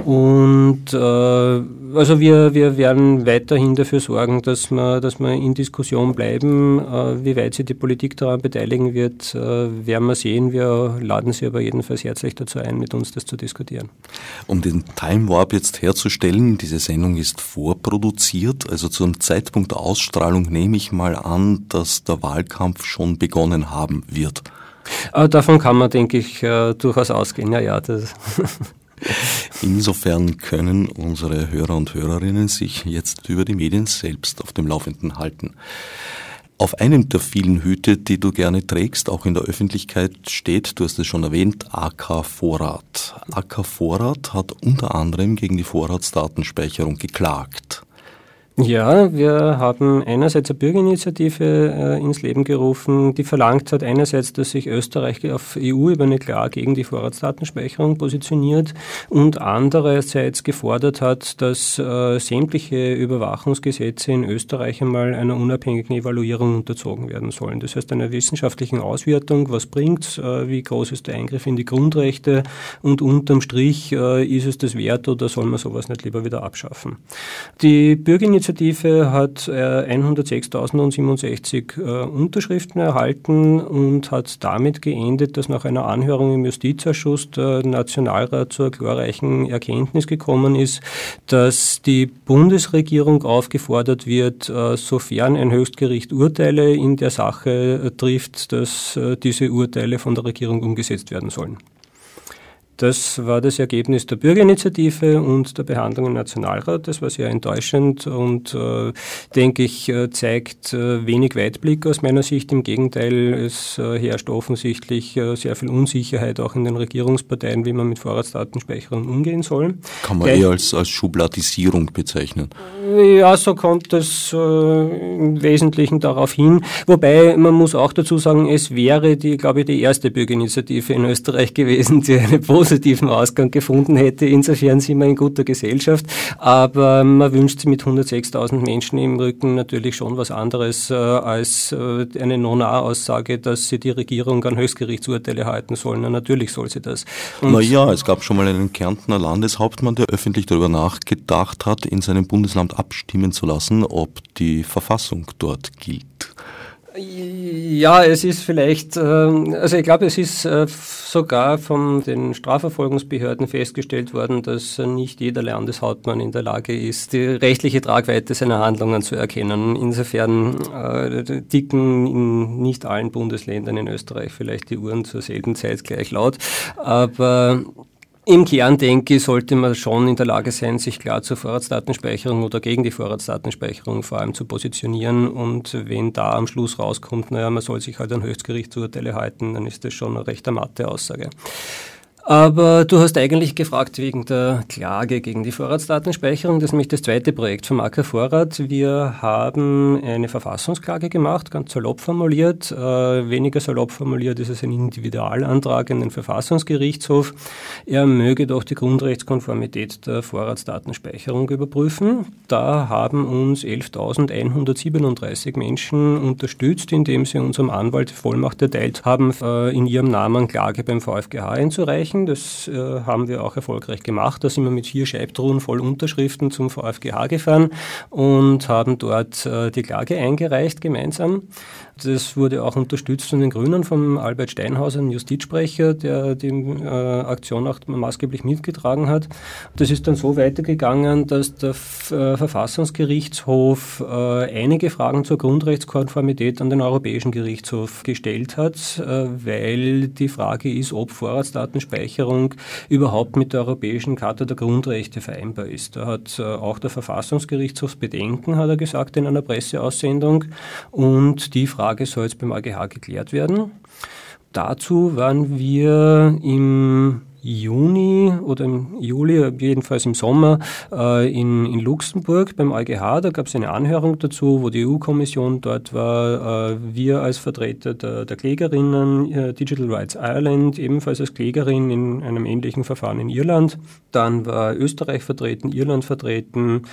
Und also wir, wir werden weiterhin dafür sorgen, dass wir, dass wir in Diskussion bleiben. Äh, wie weit sich die Politik daran beteiligen wird, äh, werden wir sehen. Wir laden Sie aber jedenfalls herzlich dazu ein, mit uns das zu diskutieren. Um den Time Warp jetzt herzustellen, diese Sendung ist vorproduziert, also zum Zeitpunkt der Ausstrahlung nehme ich mal an, dass der Wahlkampf schon begonnen haben wird. Äh, davon kann man, denke ich, äh, durchaus ausgehen. Ja, ja, das [LAUGHS] Insofern können unsere Hörer und Hörerinnen sich jetzt über die Medien selbst auf dem Laufenden halten. Auf einem der vielen Hüte, die du gerne trägst, auch in der Öffentlichkeit steht, du hast es schon erwähnt, AK Vorrat. AK Vorrat hat unter anderem gegen die Vorratsdatenspeicherung geklagt. Ja, wir haben einerseits eine Bürgerinitiative äh, ins Leben gerufen, die verlangt hat einerseits, dass sich Österreich auf EU-Ebene klar gegen die Vorratsdatenspeicherung positioniert und andererseits gefordert hat, dass äh, sämtliche Überwachungsgesetze in Österreich einmal einer unabhängigen Evaluierung unterzogen werden sollen. Das heißt einer wissenschaftlichen Auswertung, was bringt, äh, wie groß ist der Eingriff in die Grundrechte und unterm Strich äh, ist es das wert oder soll man sowas nicht lieber wieder abschaffen. Die Bürgerinitiative Initiative hat 106.067 äh, äh, Unterschriften erhalten und hat damit geendet, dass nach einer Anhörung im Justizausschuss der Nationalrat zur glorreichen Erkenntnis gekommen ist, dass die Bundesregierung aufgefordert wird, äh, sofern ein Höchstgericht Urteile in der Sache trifft, dass diese Urteile von der Regierung umgesetzt werden sollen. Das war das Ergebnis der Bürgerinitiative und der Behandlung im Nationalrat. Das war sehr enttäuschend und, äh, denke ich, äh, zeigt äh, wenig Weitblick aus meiner Sicht. Im Gegenteil, es äh, herrscht offensichtlich äh, sehr viel Unsicherheit auch in den Regierungsparteien, wie man mit Vorratsdatenspeicherung umgehen soll. Kann man Gleich, eher als, als Schubladisierung bezeichnen. Ja, so kommt es äh, im Wesentlichen darauf hin. Wobei man muss auch dazu sagen, es wäre die, glaube ich, die erste Bürgerinitiative in Österreich [LAUGHS] gewesen, die eine positiven Ausgang gefunden hätte. Insofern sind wir in guter Gesellschaft. Aber man wünscht sich mit 106.000 Menschen im Rücken natürlich schon was anderes äh, als äh, eine Non-A-Aussage, dass sie die Regierung an Höchstgerichtsurteile halten sollen. Na, natürlich soll sie das. naja, es gab schon mal einen Kärntner Landeshauptmann, der öffentlich darüber nachgedacht hat, in seinem Bundesland abstimmen zu lassen, ob die Verfassung dort gilt. Ja, es ist vielleicht, ähm, also ich glaube, es ist äh, sogar von den Strafverfolgungsbehörden festgestellt worden, dass nicht jeder Landeshauptmann in der Lage ist, die rechtliche Tragweite seiner Handlungen zu erkennen. Insofern äh, ticken in nicht allen Bundesländern in Österreich vielleicht die Uhren zur selben Zeit gleich laut, aber im Kern denke ich, sollte man schon in der Lage sein, sich klar zur Vorratsdatenspeicherung oder gegen die Vorratsdatenspeicherung vor allem zu positionieren. Und wenn da am Schluss rauskommt, naja, man soll sich halt an Höchstgerichtsurteile halten, dann ist das schon eine recht matte Aussage. Aber du hast eigentlich gefragt wegen der Klage gegen die Vorratsdatenspeicherung. Das ist nämlich das zweite Projekt vom Acker Vorrat. Wir haben eine Verfassungsklage gemacht, ganz salopp formuliert. Äh, weniger salopp formuliert ist es ein Individualantrag an den Verfassungsgerichtshof. Er möge doch die Grundrechtskonformität der Vorratsdatenspeicherung überprüfen. Da haben uns 11.137 Menschen unterstützt, indem sie unserem Anwalt Vollmacht erteilt haben, äh, in ihrem Namen Klage beim VfGH einzureichen erreichen. Das äh, haben wir auch erfolgreich gemacht. Da sind wir mit vier Scheibtruhen voll Unterschriften zum VfGH gefahren und haben dort äh, die Klage eingereicht gemeinsam. Das wurde auch unterstützt von den Grünen, vom Albert Steinhauser, ein Justizsprecher, der die äh, Aktion auch maßgeblich mitgetragen hat. Das ist dann so weitergegangen, dass der F äh, Verfassungsgerichtshof äh, einige Fragen zur Grundrechtskonformität an den Europäischen Gerichtshof gestellt hat, äh, weil die Frage ist, ob Vorratsdatenspeicherung überhaupt mit der Europäischen Charta der Grundrechte vereinbar ist. Da hat äh, auch der Verfassungsgerichtshof Bedenken, hat er gesagt in einer Presseaussendung. Und die Frage Frage soll jetzt beim AGH geklärt werden. Dazu waren wir im Juni oder im Juli, jedenfalls im Sommer, äh, in, in Luxemburg beim EuGH. Da gab es eine Anhörung dazu, wo die EU-Kommission dort war. Äh, wir als Vertreter der, der Klägerinnen, äh, Digital Rights Ireland, ebenfalls als Klägerin in einem ähnlichen Verfahren in Irland. Dann war Österreich vertreten, Irland vertreten,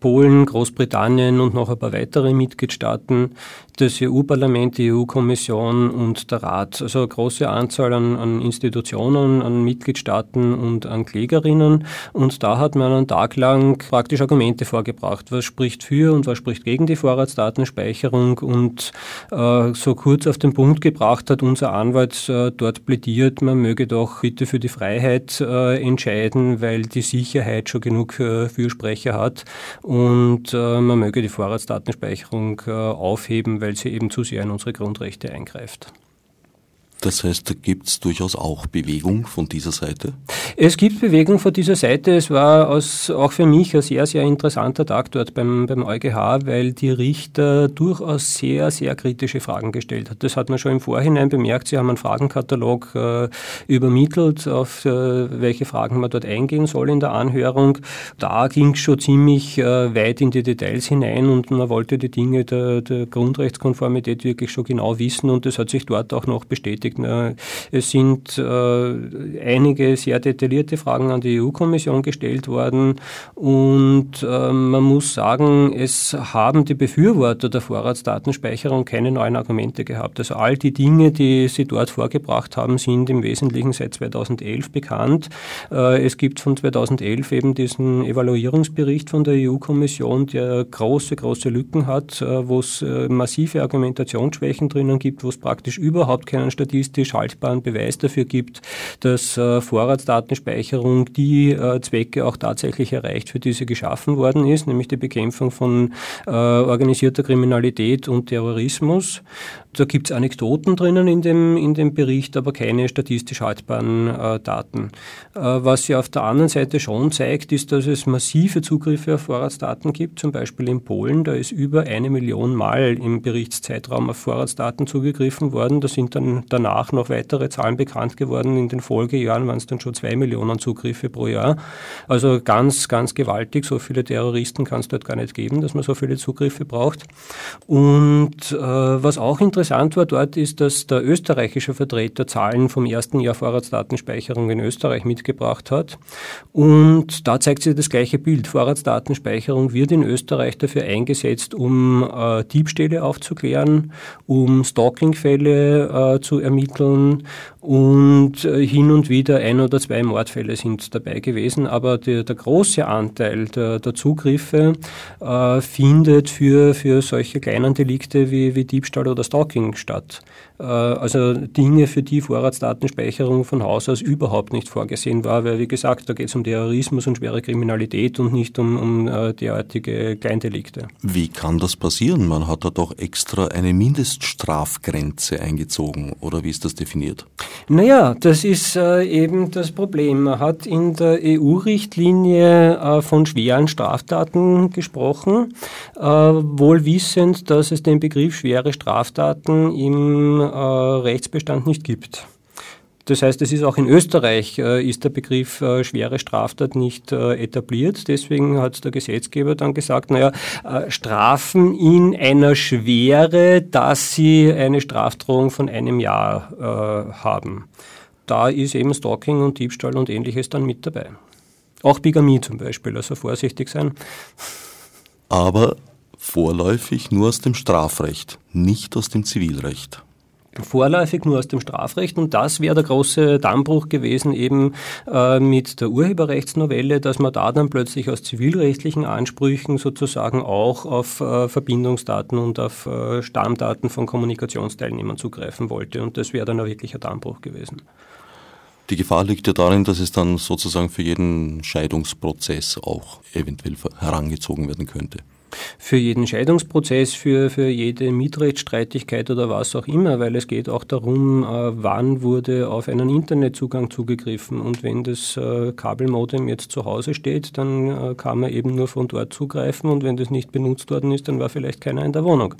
Polen, Großbritannien und noch ein paar weitere Mitgliedstaaten, das EU-Parlament, die EU-Kommission und der Rat. Also eine große Anzahl an, an Institutionen, an Mitgliedstaaten und an Klägerinnen. Und da hat man einen Tag lang praktisch Argumente vorgebracht. Was spricht für und was spricht gegen die Vorratsdatenspeicherung? Und äh, so kurz auf den Punkt gebracht hat unser Anwalt äh, dort plädiert, man möge doch bitte für die Freiheit äh, entscheiden, weil die Sicherheit schon genug äh, Fürsprecher hat und äh, man möge die Vorratsdatenspeicherung äh, aufheben, weil sie eben zu sehr in unsere Grundrechte eingreift. Das heißt, da gibt es durchaus auch Bewegung von dieser Seite? Es gibt Bewegung von dieser Seite. Es war aus, auch für mich ein sehr, sehr interessanter Tag dort beim, beim EuGH, weil die Richter durchaus sehr, sehr kritische Fragen gestellt hat. Das hat man schon im Vorhinein bemerkt. Sie haben einen Fragenkatalog äh, übermittelt, auf äh, welche Fragen man dort eingehen soll in der Anhörung. Da ging es schon ziemlich äh, weit in die Details hinein und man wollte die Dinge der, der Grundrechtskonformität wirklich schon genau wissen und das hat sich dort auch noch bestätigt beschäftigt. Es sind äh, einige sehr detaillierte Fragen an die EU-Kommission gestellt worden und äh, man muss sagen, es haben die Befürworter der Vorratsdatenspeicherung keine neuen Argumente gehabt. Also all die Dinge, die sie dort vorgebracht haben, sind im Wesentlichen seit 2011 bekannt. Äh, es gibt von 2011 eben diesen Evaluierungsbericht von der EU-Kommission, der große, große Lücken hat, wo es massive Argumentationsschwächen drinnen gibt, wo es praktisch überhaupt keinen statistischen statistisch haltbaren Beweis dafür gibt, dass äh, Vorratsdatenspeicherung die äh, Zwecke auch tatsächlich erreicht, für die sie geschaffen worden ist, nämlich die Bekämpfung von äh, organisierter Kriminalität und Terrorismus. Da gibt es Anekdoten drinnen in dem, in dem Bericht, aber keine statistisch haltbaren äh, Daten. Äh, was sie auf der anderen Seite schon zeigt, ist, dass es massive Zugriffe auf Vorratsdaten gibt, zum Beispiel in Polen. Da ist über eine Million Mal im Berichtszeitraum auf Vorratsdaten zugegriffen worden. Da sind dann danach noch weitere Zahlen bekannt geworden. In den Folgejahren waren es dann schon zwei Millionen Zugriffe pro Jahr. Also ganz, ganz gewaltig. So viele Terroristen kann es dort gar nicht geben, dass man so viele Zugriffe braucht. Und äh, was auch interessant interessant war dort ist, dass der österreichische Vertreter Zahlen vom ersten Jahr Vorratsdatenspeicherung in Österreich mitgebracht hat. Und da zeigt sich das gleiche Bild. Vorratsdatenspeicherung wird in Österreich dafür eingesetzt, um äh, Diebstähle aufzuklären, um Stalkingfälle äh, zu ermitteln und äh, hin und wieder ein oder zwei Mordfälle sind dabei gewesen. Aber der, der große Anteil der, der Zugriffe äh, findet für, für solche kleinen Delikte wie, wie Diebstahl oder Stalking statt. Äh, also Dinge, für die Vorratsdatenspeicherung von Haus aus überhaupt nicht vorgesehen war, weil wie gesagt, da geht es um Terrorismus und schwere Kriminalität und nicht um, um äh, derartige Kleindelikte. Wie kann das passieren? Man hat da doch extra eine Mindeststrafgrenze eingezogen oder wie ist das definiert? Naja, das ist äh, eben das Problem. Man hat in der EU-Richtlinie äh, von schweren Straftaten gesprochen, äh, wohl wissend, dass es den Begriff schwere Straftaten im äh, Rechtsbestand nicht gibt. Das heißt, es ist auch in Österreich äh, ist der Begriff äh, schwere Straftat nicht äh, etabliert. Deswegen hat der Gesetzgeber dann gesagt, naja, äh, Strafen in einer Schwere, dass sie eine Strafdrohung von einem Jahr äh, haben. Da ist eben Stalking und Diebstahl und ähnliches dann mit dabei. Auch Bigamie zum Beispiel, also vorsichtig sein. Aber vorläufig nur aus dem Strafrecht, nicht aus dem Zivilrecht vorläufig nur aus dem Strafrecht. Und das wäre der große Dammbruch gewesen eben äh, mit der Urheberrechtsnovelle, dass man da dann plötzlich aus zivilrechtlichen Ansprüchen sozusagen auch auf äh, Verbindungsdaten und auf äh, Stammdaten von Kommunikationsteilnehmern zugreifen wollte. Und das wäre dann ein Dammbruch gewesen. Die Gefahr liegt ja darin, dass es dann sozusagen für jeden Scheidungsprozess auch eventuell herangezogen werden könnte für jeden Scheidungsprozess, für, für jede Mietrechtsstreitigkeit oder was auch immer, weil es geht auch darum, äh, wann wurde auf einen Internetzugang zugegriffen. Und wenn das äh, Kabelmodem jetzt zu Hause steht, dann äh, kann man eben nur von dort zugreifen und wenn das nicht benutzt worden ist, dann war vielleicht keiner in der Wohnung.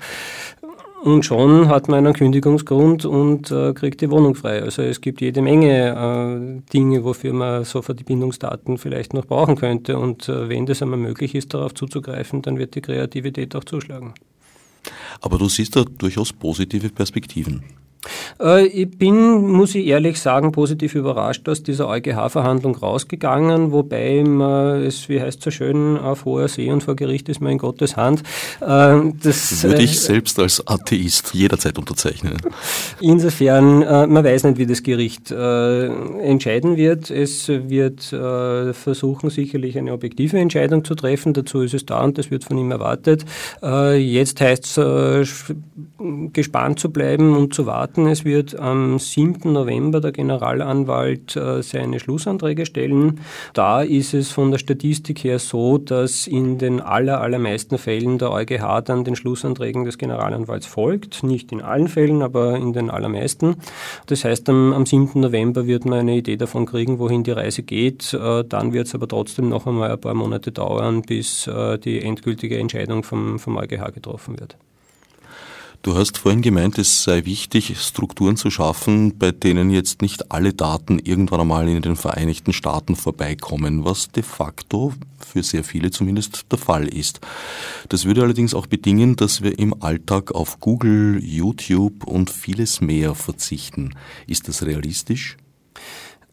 Und schon hat man einen Kündigungsgrund und äh, kriegt die Wohnung frei. Also es gibt jede Menge äh, Dinge, wofür man sofort die Bindungsdaten vielleicht noch brauchen könnte. Und äh, wenn das einmal möglich ist, darauf zuzugreifen, dann wird die Kreativität auch zuschlagen. Aber du siehst da durchaus positive Perspektiven. Äh, ich bin, muss ich ehrlich sagen, positiv überrascht aus dieser EuGH-Verhandlung rausgegangen, wobei man es, wie heißt es so schön, auf hoher See und vor Gericht ist man in Gottes Hand. Äh, das würde ich äh, selbst als Atheist jederzeit unterzeichnen. Insofern, man weiß nicht, wie das Gericht entscheiden wird. Es wird versuchen, sicherlich eine objektive Entscheidung zu treffen. Dazu ist es da und das wird von ihm erwartet. Jetzt heißt es, gespannt zu bleiben und zu warten erwarten, es wird am 7. November der Generalanwalt äh, seine Schlussanträge stellen. Da ist es von der Statistik her so, dass in den aller, allermeisten Fällen der EuGH dann den Schlussanträgen des Generalanwalts folgt. Nicht in allen Fällen, aber in den allermeisten. Das heißt, am, am 7. November wird man eine Idee davon kriegen, wohin die Reise geht. Äh, dann wird es aber trotzdem noch einmal ein paar Monate dauern, bis äh, die endgültige Entscheidung vom, vom EuGH getroffen wird. Du hast vorhin gemeint, es sei wichtig, Strukturen zu schaffen, bei denen jetzt nicht alle Daten irgendwann einmal in den Vereinigten Staaten vorbeikommen, was de facto für sehr viele zumindest der Fall ist. Das würde allerdings auch bedingen, dass wir im Alltag auf Google, YouTube und vieles mehr verzichten. Ist das realistisch?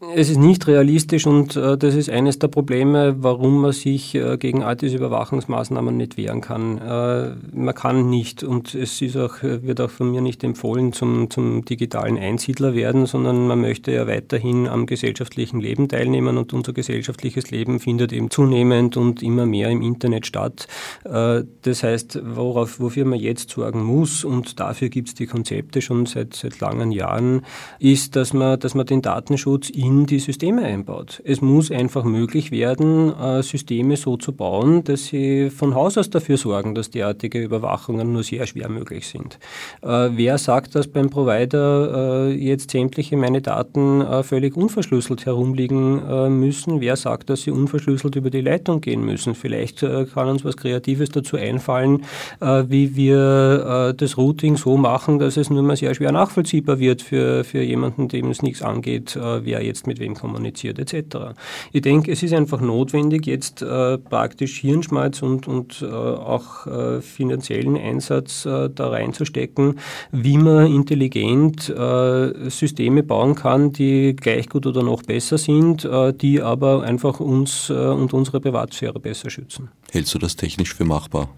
Es ist nicht realistisch und äh, das ist eines der Probleme, warum man sich äh, gegen all diese Überwachungsmaßnahmen nicht wehren kann. Äh, man kann nicht und es auch, wird auch von mir nicht empfohlen zum, zum digitalen Einsiedler werden, sondern man möchte ja weiterhin am gesellschaftlichen Leben teilnehmen und unser gesellschaftliches Leben findet eben zunehmend und immer mehr im Internet statt. Äh, das heißt, worauf, wofür man jetzt sorgen muss und dafür gibt es die Konzepte schon seit, seit langen Jahren, ist, dass man, dass man den Datenschutz in in die Systeme einbaut. Es muss einfach möglich werden, äh, Systeme so zu bauen, dass sie von Haus aus dafür sorgen, dass derartige Überwachungen nur sehr schwer möglich sind. Äh, wer sagt, dass beim Provider äh, jetzt sämtliche meine Daten völlig unverschlüsselt herumliegen müssen? Wer sagt, dass sie unverschlüsselt über die Leitung gehen müssen? Vielleicht kann uns was Kreatives dazu einfallen, wie wir das Routing so machen, dass es nur mal sehr schwer nachvollziehbar wird für, für jemanden, dem es nichts angeht, wer jetzt jetzt mit wem kommuniziert etc. Ich denke, es ist einfach notwendig, jetzt äh, praktisch Hirnschmalz und, und äh, auch äh, finanziellen Einsatz äh, da reinzustecken, wie man intelligent äh, Systeme bauen kann, die gleich gut oder noch besser sind, äh, die aber einfach uns und unsere Privatsphäre besser schützen. Hältst du das technisch für machbar?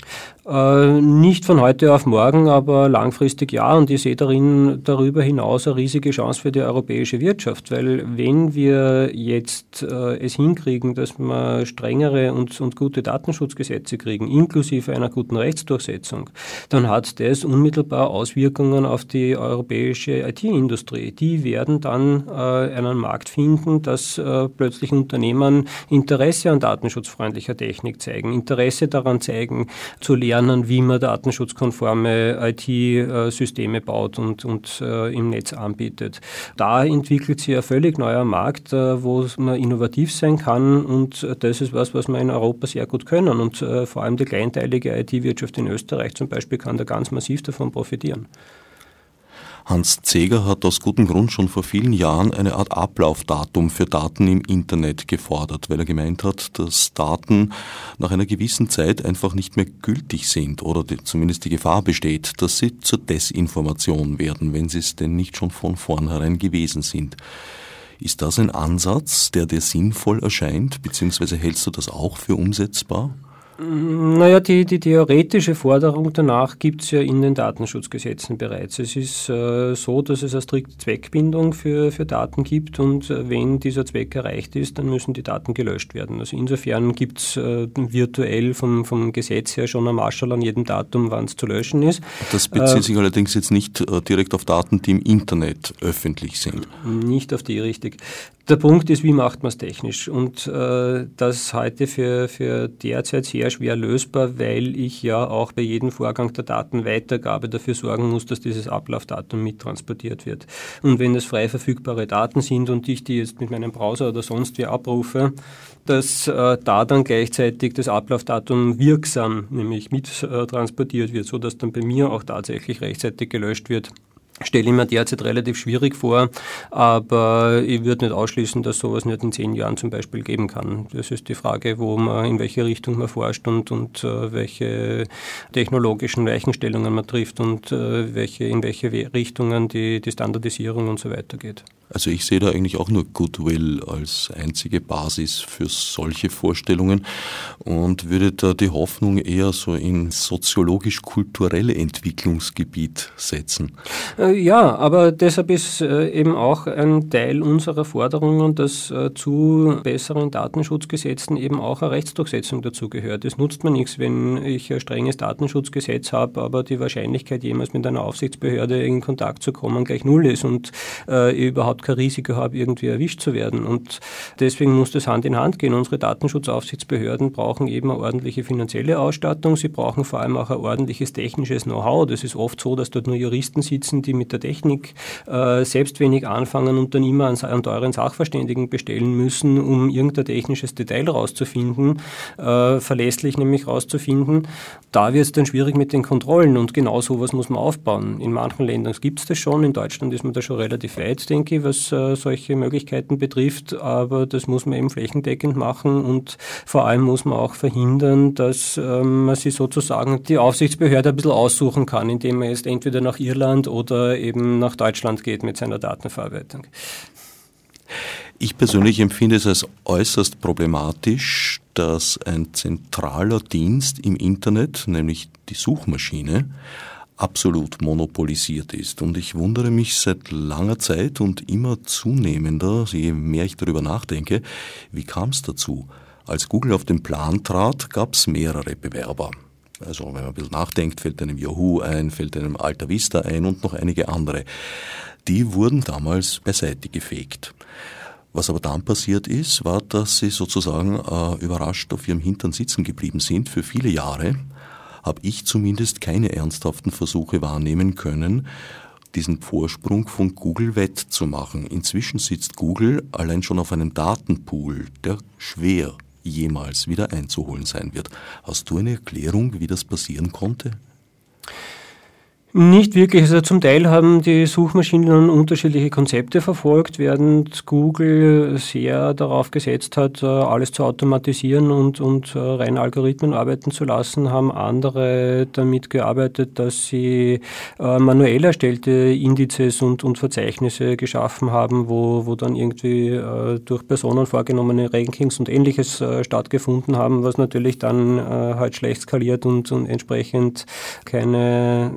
Äh, nicht von heute auf morgen, aber langfristig ja. Und ich sehe darin darüber hinaus eine riesige Chance für die europäische Wirtschaft, weil wenn wir jetzt äh, es hinkriegen, dass wir strengere und, und gute Datenschutzgesetze kriegen, inklusive einer guten Rechtsdurchsetzung, dann hat das unmittelbar Auswirkungen auf die europäische IT-Industrie. Die werden dann äh, einen Markt finden, dass äh, plötzlich Unternehmen Interesse an datenschutzfreundlicher Technik zeigen Interesse daran zeigen, zu lernen, wie man datenschutzkonforme IT-Systeme baut und, und äh, im Netz anbietet. Da entwickelt sich ein völlig neuer Markt, äh, wo man innovativ sein kann und das ist was, was wir in Europa sehr gut können und äh, vor allem die kleinteilige IT-Wirtschaft in Österreich zum Beispiel kann da ganz massiv davon profitieren. Hans Zeger hat aus gutem Grund schon vor vielen Jahren eine Art Ablaufdatum für Daten im Internet gefordert, weil er gemeint hat, dass Daten nach einer gewissen Zeit einfach nicht mehr gültig sind oder die, zumindest die Gefahr besteht, dass sie zur Desinformation werden, wenn sie es denn nicht schon von vornherein gewesen sind. Ist das ein Ansatz, der dir sinnvoll erscheint, beziehungsweise hältst du das auch für umsetzbar? Naja, die, die theoretische Forderung danach gibt es ja in den Datenschutzgesetzen bereits. Es ist äh, so, dass es eine strikte Zweckbindung für, für Daten gibt und äh, wenn dieser Zweck erreicht ist, dann müssen die Daten gelöscht werden. Also insofern gibt es äh, virtuell vom, vom Gesetz her schon ein Marschall an jedem Datum, wann es zu löschen ist. Das bezieht äh, sich allerdings jetzt nicht äh, direkt auf Daten, die im Internet öffentlich sind. Nicht auf die, richtig. Der Punkt ist, wie macht man es technisch? Und äh, das ist heute für, für derzeit sehr schwer lösbar, weil ich ja auch bei jedem Vorgang der Datenweitergabe dafür sorgen muss, dass dieses Ablaufdatum mittransportiert wird. Und wenn es frei verfügbare Daten sind und ich die jetzt mit meinem Browser oder sonst wie abrufe, dass äh, da dann gleichzeitig das Ablaufdatum wirksam, nämlich mittransportiert wird, sodass dann bei mir auch tatsächlich rechtzeitig gelöscht wird stelle ich mir derzeit relativ schwierig vor, aber ich würde nicht ausschließen, dass sowas nicht in zehn Jahren zum Beispiel geben kann. Das ist die Frage, wo man, in welche Richtung man forscht und, und uh, welche technologischen Weichenstellungen man trifft und uh, welche, in welche Richtungen die, die Standardisierung und so weiter geht. Also ich sehe da eigentlich auch nur Goodwill als einzige Basis für solche Vorstellungen und würde da die Hoffnung eher so in soziologisch-kulturelle Entwicklungsgebiet setzen. Äh, ja, aber deshalb ist äh, eben auch ein Teil unserer Forderungen, dass äh, zu besseren Datenschutzgesetzen eben auch eine Rechtsdurchsetzung dazugehört. Es nutzt mir nichts, wenn ich ein strenges Datenschutzgesetz habe, aber die Wahrscheinlichkeit, jemals mit einer Aufsichtsbehörde in Kontakt zu kommen, gleich null ist und überhaupt überhaupt kein Risiko habe, irgendwie erwischt zu werden. Und deswegen muss das Hand in Hand gehen. Unsere Datenschutzaufsichtsbehörden brauchen eben eine ordentliche finanzielle Ausstattung. Sie brauchen vor allem auch ein ordentliches technisches Know-how. Das ist oft so, dass dort nur Juristen sitzen, die mit der Technik äh, selbst wenig anfangen und dann immer einen, teuren Sachverständigen bestellen müssen, um irgendein technisches Detail rauszufinden, äh, verlässlich nämlich rauszufinden. Da wird es dann schwierig mit den Kontrollen und genau sowas muss man aufbauen. In manchen Ländern gibt es das schon, in Deutschland ist man da schon relativ weit, denke ich, was äh, solche Möglichkeiten betrifft, aber das muss man eben flächendeckend machen und vor allem muss man auch verhindern, dass ähm, man sich sozusagen die Aufsichtsbehörde ein bisschen aussuchen kann, indem man jetzt entweder nach Irland oder eben nach Deutschland geht mit seiner Datenverarbeitung. Ich persönlich empfinde es als äußerst problematisch, dass ein zentraler Dienst im Internet, nämlich die Suchmaschine, absolut monopolisiert ist. Und ich wundere mich seit langer Zeit und immer zunehmender, je mehr ich darüber nachdenke, wie kam es dazu? Als Google auf den Plan trat, gab es mehrere Bewerber. Also wenn man ein bisschen nachdenkt, fällt einem Yahoo ein, fällt einem Alta Vista ein und noch einige andere. Die wurden damals beiseite gefegt. Was aber dann passiert ist, war, dass sie sozusagen äh, überrascht auf ihrem Hintern sitzen geblieben sind für viele Jahre habe ich zumindest keine ernsthaften Versuche wahrnehmen können, diesen Vorsprung von Google wettzumachen. Inzwischen sitzt Google allein schon auf einem Datenpool, der schwer jemals wieder einzuholen sein wird. Hast du eine Erklärung, wie das passieren konnte? Nicht wirklich. Also zum Teil haben die Suchmaschinen unterschiedliche Konzepte verfolgt, während Google sehr darauf gesetzt hat, äh, alles zu automatisieren und, und äh, rein Algorithmen arbeiten zu lassen, haben andere damit gearbeitet, dass sie äh, manuell erstellte Indizes und, und Verzeichnisse geschaffen haben, wo, wo dann irgendwie durch Personen vorgenommene Rankings und ähnliches stattgefunden haben, was natürlich dann halt schlecht skaliert und, und entsprechend keine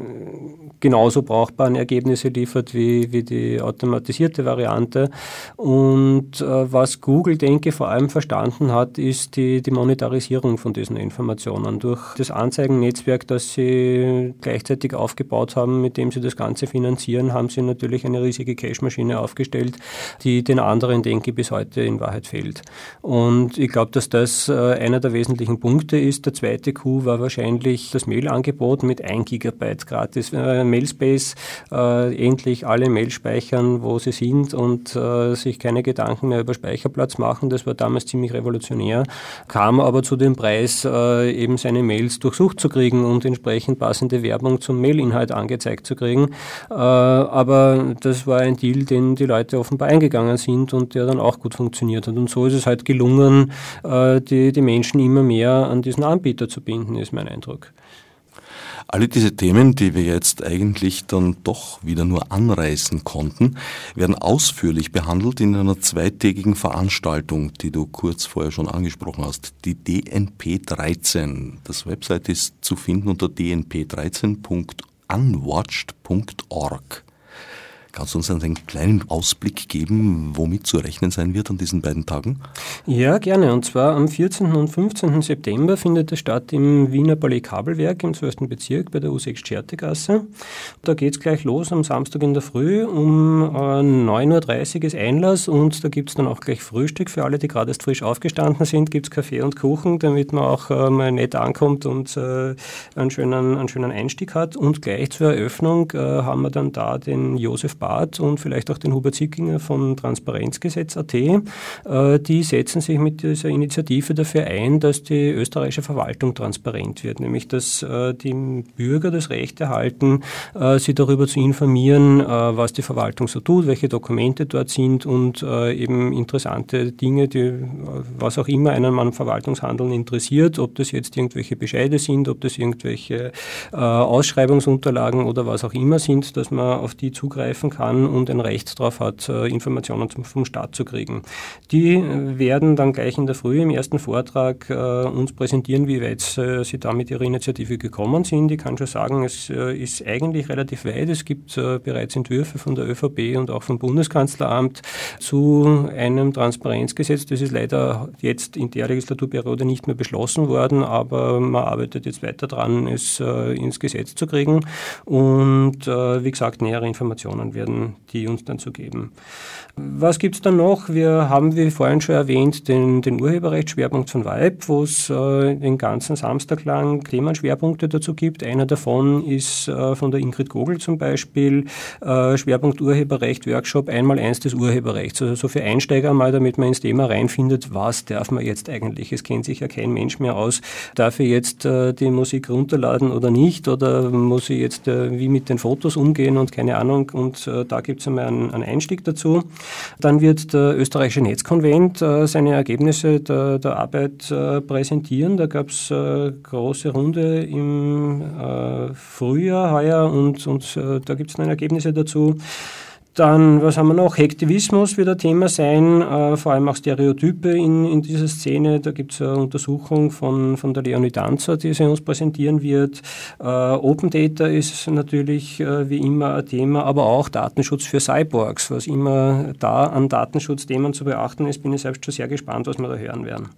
genauso brauchbaren Ergebnisse liefert wie, wie die automatisierte Variante. Und äh, was Google, denke ich, vor allem verstanden hat, ist die, die Monetarisierung von diesen Informationen. Durch das Anzeigennetzwerk, das sie gleichzeitig aufgebaut haben, mit dem sie das Ganze finanzieren, haben sie natürlich eine riesige Cache-Maschine aufgestellt, die den anderen, denke ich, bis heute in Wahrheit fehlt. Und ich glaube, dass das äh, einer der wesentlichen Punkte ist. Der zweite Coup war wahrscheinlich das Mail-Angebot mit 1 Gigabyte gratis äh, Mailspace äh, endlich alle Mails speichern, wo sie sind und äh, sich keine Gedanken mehr über Speicherplatz machen. Das war damals ziemlich revolutionär, kam aber zu dem Preis, äh, eben seine Mails durchsucht zu kriegen und entsprechend passende Werbung zum Mailinhalt angezeigt zu kriegen. Äh, aber das war ein Deal, den die Leute offenbar eingegangen sind und der dann auch gut funktioniert hat. Und so ist es halt gelungen, äh, die, die Menschen immer mehr an diesen Anbieter zu binden, ist mein Eindruck. Alle diese Themen, die wir jetzt eigentlich dann doch wieder nur anreißen konnten, werden ausführlich behandelt in einer zweitägigen Veranstaltung, die du kurz vorher schon angesprochen hast, die DNP 13. Das Website ist zu finden unter dnp13.unwatched.org. Kannst du uns einen kleinen Ausblick geben, womit zu rechnen sein wird an diesen beiden Tagen? Ja, gerne. Und zwar am 14. und 15. September findet es statt im Wiener Ballet Kabelwerk im 12. Bezirk bei der U6 Schertegasse. Da geht es gleich los am Samstag in der Früh. Um äh, 9.30 Uhr ist Einlass und da gibt es dann auch gleich Frühstück für alle, die gerade erst frisch aufgestanden sind. Gibt es Kaffee und Kuchen, damit man auch äh, mal nett ankommt und äh, einen, schönen, einen schönen Einstieg hat. Und gleich zur Eröffnung äh, haben wir dann da den Josef Barth und vielleicht auch den Hubert Zickinger von Transparenzgesetz.at. Äh, die setzen sich mit dieser Initiative dafür ein, dass die österreichische Verwaltung transparent wird, nämlich dass äh, die Bürger das Recht erhalten, äh, sie darüber zu informieren, was die Verwaltung so tut, welche Dokumente dort sind und eben interessante Dinge, die, was auch immer einen am Verwaltungshandeln interessiert, ob das jetzt irgendwelche Bescheide sind, ob das irgendwelche Ausschreibungsunterlagen oder was auch immer sind, dass man auf die zugreifen kann und ein Recht darauf hat, äh, Informationen vom Staat zu kriegen. Die werden dann gleich in der Früh im ersten Vortrag äh, uns präsentieren, wie weit äh, sie da mit ihrer Initiative gekommen sind. Ich kann schon sagen, es ist eigentlich relativ weit. Es gibt bereits Entwürfe von der ÖVP und auch vom Bundeskanzleramt zu einem Transparenzgesetz. Das ist leider jetzt in der Legislaturperiode nicht mehr beschlossen worden, aber man arbeitet jetzt weiter dran, es ins Gesetz zu kriegen. Und wie gesagt, nähere Informationen werden die uns dann zu geben. Was gibt es dann noch? Wir haben, wie vorhin schon erwähnt, den, den Urheberrechtsschwerpunkt von Vibe, wo es äh, den ganzen Samstag lang Themenschwerpunkte dazu gibt. Einer davon ist äh, von der Ingrid Gogel zum Beispiel äh, Schwerpunkt Urheberrecht, Workshop, einmal eins des Urheberrechts. Also so für Einsteiger mal, damit man ins Thema reinfindet, was darf man jetzt eigentlich? Es kennt sich ja kein Mensch mehr aus. Darf ich jetzt äh, die Musik runterladen oder nicht? Oder muss ich jetzt äh, wie mit den Fotos umgehen und keine Ahnung? Und äh, da gibt es einmal einen, Einstieg dazu. Dann wird der österreichische Netzkonvent äh, seine Ergebnisse der, der Arbeit äh, präsentieren. Da gab es große Runde im Frühjahr heuer und, und da gibt es dann Ergebnisse dazu. Dann, was haben wir noch? Hektivismus wird ein Thema sein, äh, vor allem auch Stereotype in, in dieser Szene. Da gibt es eine Untersuchung von, von der Leonie Danzer, die sie uns präsentieren wird. Äh, Open Data ist natürlich äh, wie immer ein Thema, aber auch Datenschutz für Cyborgs. Was immer da an Datenschutzthemen zu beachten ist, bin ich selbst schon sehr gespannt, was wir da hören werden.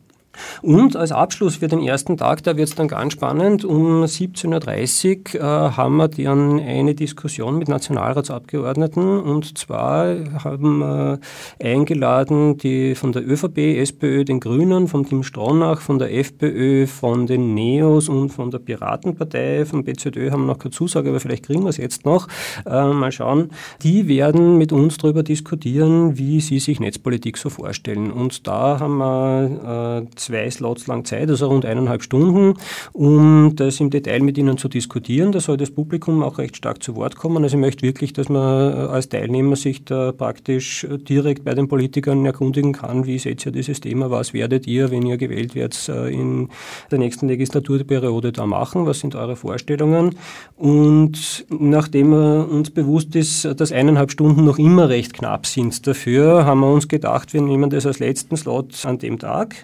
Und als Abschluss für den ersten Tag, da wird es dann ganz spannend, um 17.30 Uhr äh, haben wir dann eine Diskussion mit Nationalratsabgeordneten und zwar haben wir eingeladen die von der ÖVP, SPÖ, den Grünen, von Tim Stronach, von der FPÖ, von den NEOS und von der Piratenpartei, vom BZÖ haben wir noch keine Zusage, aber vielleicht kriegen wir es jetzt noch. Äh, mal schauen. Die werden mit uns darüber diskutieren, wie sie sich Netzpolitik so vorstellen. Und da haben wir äh, zwei Slots lang Zeit, also rund eineinhalb Stunden, um das im Detail mit Ihnen zu diskutieren. Da soll das Publikum auch recht stark zu Wort kommen. Also ich möchte wirklich, dass man äh, als Teilnehmer sich da praktisch direkt bei den Politikern erkundigen kann, wie seht ihr dieses Thema, was werdet ihr, wenn ihr gewählt werdet, äh, in der nächsten Legislaturperiode da machen, was sind eure Vorstellungen. Und nachdem uns bewusst ist, dass eineinhalb Stunden noch immer recht knapp sind dafür, haben wir uns gedacht, wir nehmen das als letzten Slot an dem Tag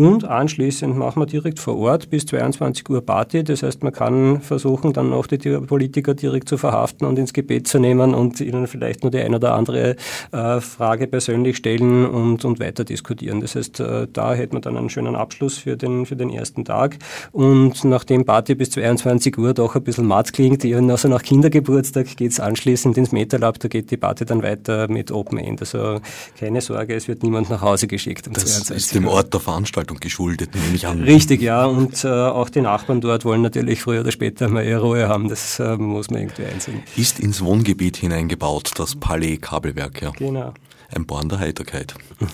und anschließend machen wir direkt vor Ort bis 22 Uhr Party. Das heißt, man kann versuchen, dann auch die Politiker direkt zu verhaften und ins Gebet zu nehmen und ihnen vielleicht nur die eine oder andere äh, Frage persönlich stellen und, und weiter diskutieren. Das heißt, äh, da hätte man dann einen schönen Abschluss für den, für den ersten Tag. Und nachdem Party bis 22 Uhr doch ein bisschen matt klingt, also nach Kindergeburtstag geht es anschließend ins MetaLab, da geht die Party dann weiter mit Open End. Also keine Sorge, es wird niemand nach Hause geschickt. Um das 22 ist dem Ort der Veranstaltung Veranstaltung geschuldet, nehme ich an. Richtig, ja. Und äh, auch die Nachbarn dort wollen natürlich früher oder später mal ihre Ruhe haben. Das äh, muss man irgendwie einsehen. Ist ins Wohngebiet hineingebaut, das Palais Kabelwerk, ja. Genau. Ein Born der Heiterkeit. [LAUGHS]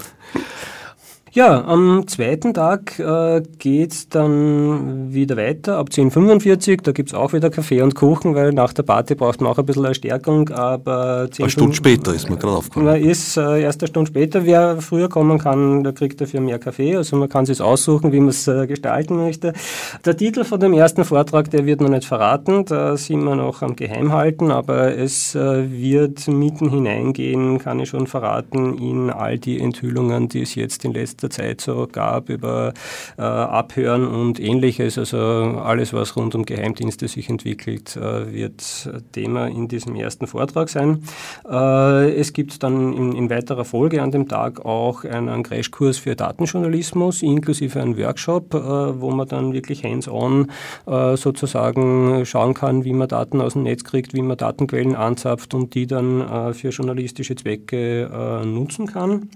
Ja, am zweiten Tag äh, geht dann wieder weiter ab 10.45 Da gibt es auch wieder Kaffee und Kuchen, weil nach der Party braucht man auch ein bisschen Erstärkung. Aber 10, eine Stunde später ist man gerade aufgekommen. Man ist äh, erst eine Stunde später. Wer früher kommen kann, der kriegt dafür mehr Kaffee. Also man kann sich aussuchen, wie man es äh, gestalten möchte. Der Titel von dem ersten Vortrag, der wird noch nicht verraten. Da sind wir noch am Geheimhalten, aber es äh, wird mitten hineingehen, kann ich schon verraten, in all die Enthüllungen, die es jetzt in letzter letzter Zeit so gab über äh, Abhören und ähnliches. Also alles, was rund um Geheimdienste sich entwickelt, äh, wird Thema in diesem ersten Vortrag sein. Äh, es gibt dann in, in, weiterer Folge an dem Tag auch einen Crashkurs für Datenjournalismus inklusive einen Workshop, äh, wo man dann wirklich hands-on äh, sozusagen schauen kann, wie man Daten aus dem Netz kriegt, wie man Datenquellen anzapft und die dann äh, für journalistische Zwecke nutzen kann.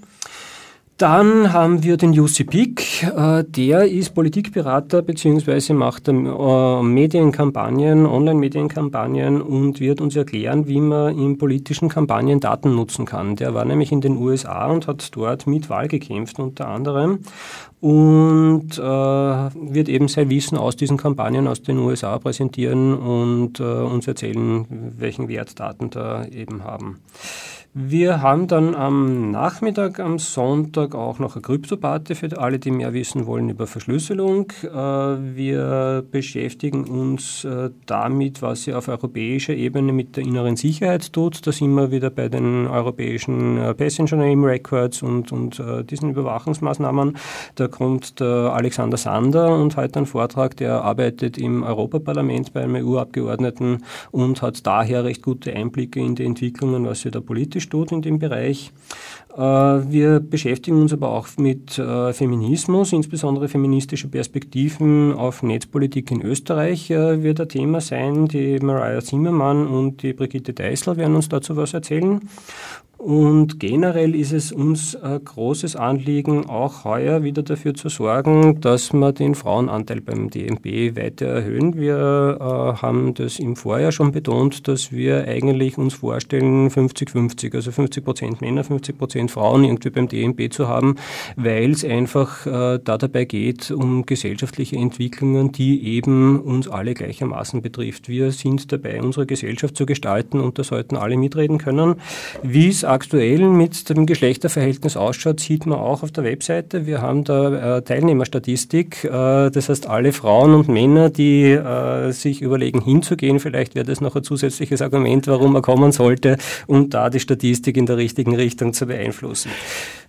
Dann haben wir den Jussi Pick, äh, der ist Politikberater bzw. macht äh, Medienkampagnen, Online-Medienkampagnen und wird uns erklären, wie man in politischen Kampagnen Daten nutzen kann. Der war nämlich in den USA und hat dort mit Wahl gekämpft unter anderem und äh, wird eben sein Wissen aus diesen Kampagnen aus den USA präsentieren und uns erzählen, welchen Wert Daten da eben haben. Wir haben dann am Nachmittag, am Sonntag auch noch eine Kryptoparty für alle, die mehr wissen wollen über Verschlüsselung. Äh, wir beschäftigen uns äh, damit, was sie auf europäischer Ebene mit der inneren Sicherheit tut. Da sind wir wieder bei den europäischen äh, Passenger Name Records und, und diesen Überwachungsmaßnahmen. Da kommt der Alexander Sander und hat einen Vortrag, der arbeitet im Europaparlament bei einem EU-Abgeordneten und hat daher recht gute Einblicke in die Entwicklungen, was wir da politisch tut in dem Bereich. Äh, wir beschäftigen uns aber auch mit äh, Feminismus, insbesondere feministische Perspektiven auf Netzpolitik in Österreich äh, wird ein Thema sein. Die Mariah Zimmermann und die Brigitte Deißel werden uns dazu was erzählen. Und generell ist es uns ein großes Anliegen, auch heuer wieder dafür zu sorgen, dass wir den Frauenanteil beim DMB weiter erhöhen. Wir äh, haben das im Vorjahr schon betont, dass wir eigentlich uns vorstellen, 50-50, also 50 Prozent Männer, 50 Prozent Frauen irgendwie beim DMB zu haben, weil es einfach äh, da dabei geht um gesellschaftliche Entwicklungen, die eben uns alle gleichermaßen betrifft. Wir sind dabei, unsere Gesellschaft zu gestalten und da sollten alle mitreden können. Wie aktuell mit dem Geschlechterverhältnis ausschaut, sieht man auch auf der Webseite. Wir haben da äh, Teilnehmerstatistik. Äh, das heißt, alle Frauen und Männer, die äh, sich überlegen, hinzugehen, vielleicht wäre das noch ein zusätzliches Argument, warum man kommen sollte, um da die Statistik in der richtigen Richtung zu beeinflussen.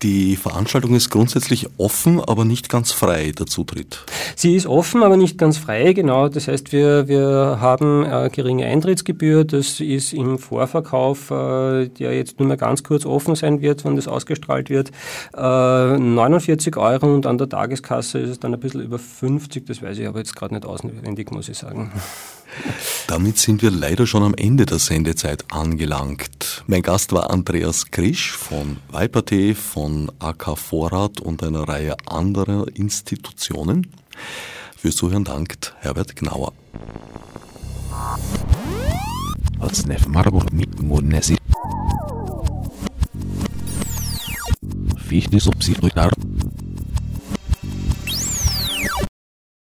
Die Veranstaltung ist grundsätzlich offen, aber nicht ganz frei, der Zutritt. Sie ist offen, aber nicht ganz frei, genau. Das heißt, wir, wir haben eine geringe Eintrittsgebühr. Das ist im Vorverkauf, der jetzt nur mehr ganz ganz kurz offen sein wird, wenn das ausgestrahlt wird. Äh, 49 Euro und an der Tageskasse ist es dann ein bisschen über 50, das weiß ich aber jetzt gerade nicht auswendig, muss ich sagen. [LAUGHS] Damit sind wir leider schon am Ende der Sendezeit angelangt. Mein Gast war Andreas Krisch von Weiper.t, von AK Vorrat und einer Reihe anderer Institutionen. Fürs Zuhören dankt Herbert Gnauer. Als Marburg mit wie ich die Subsidiaritäten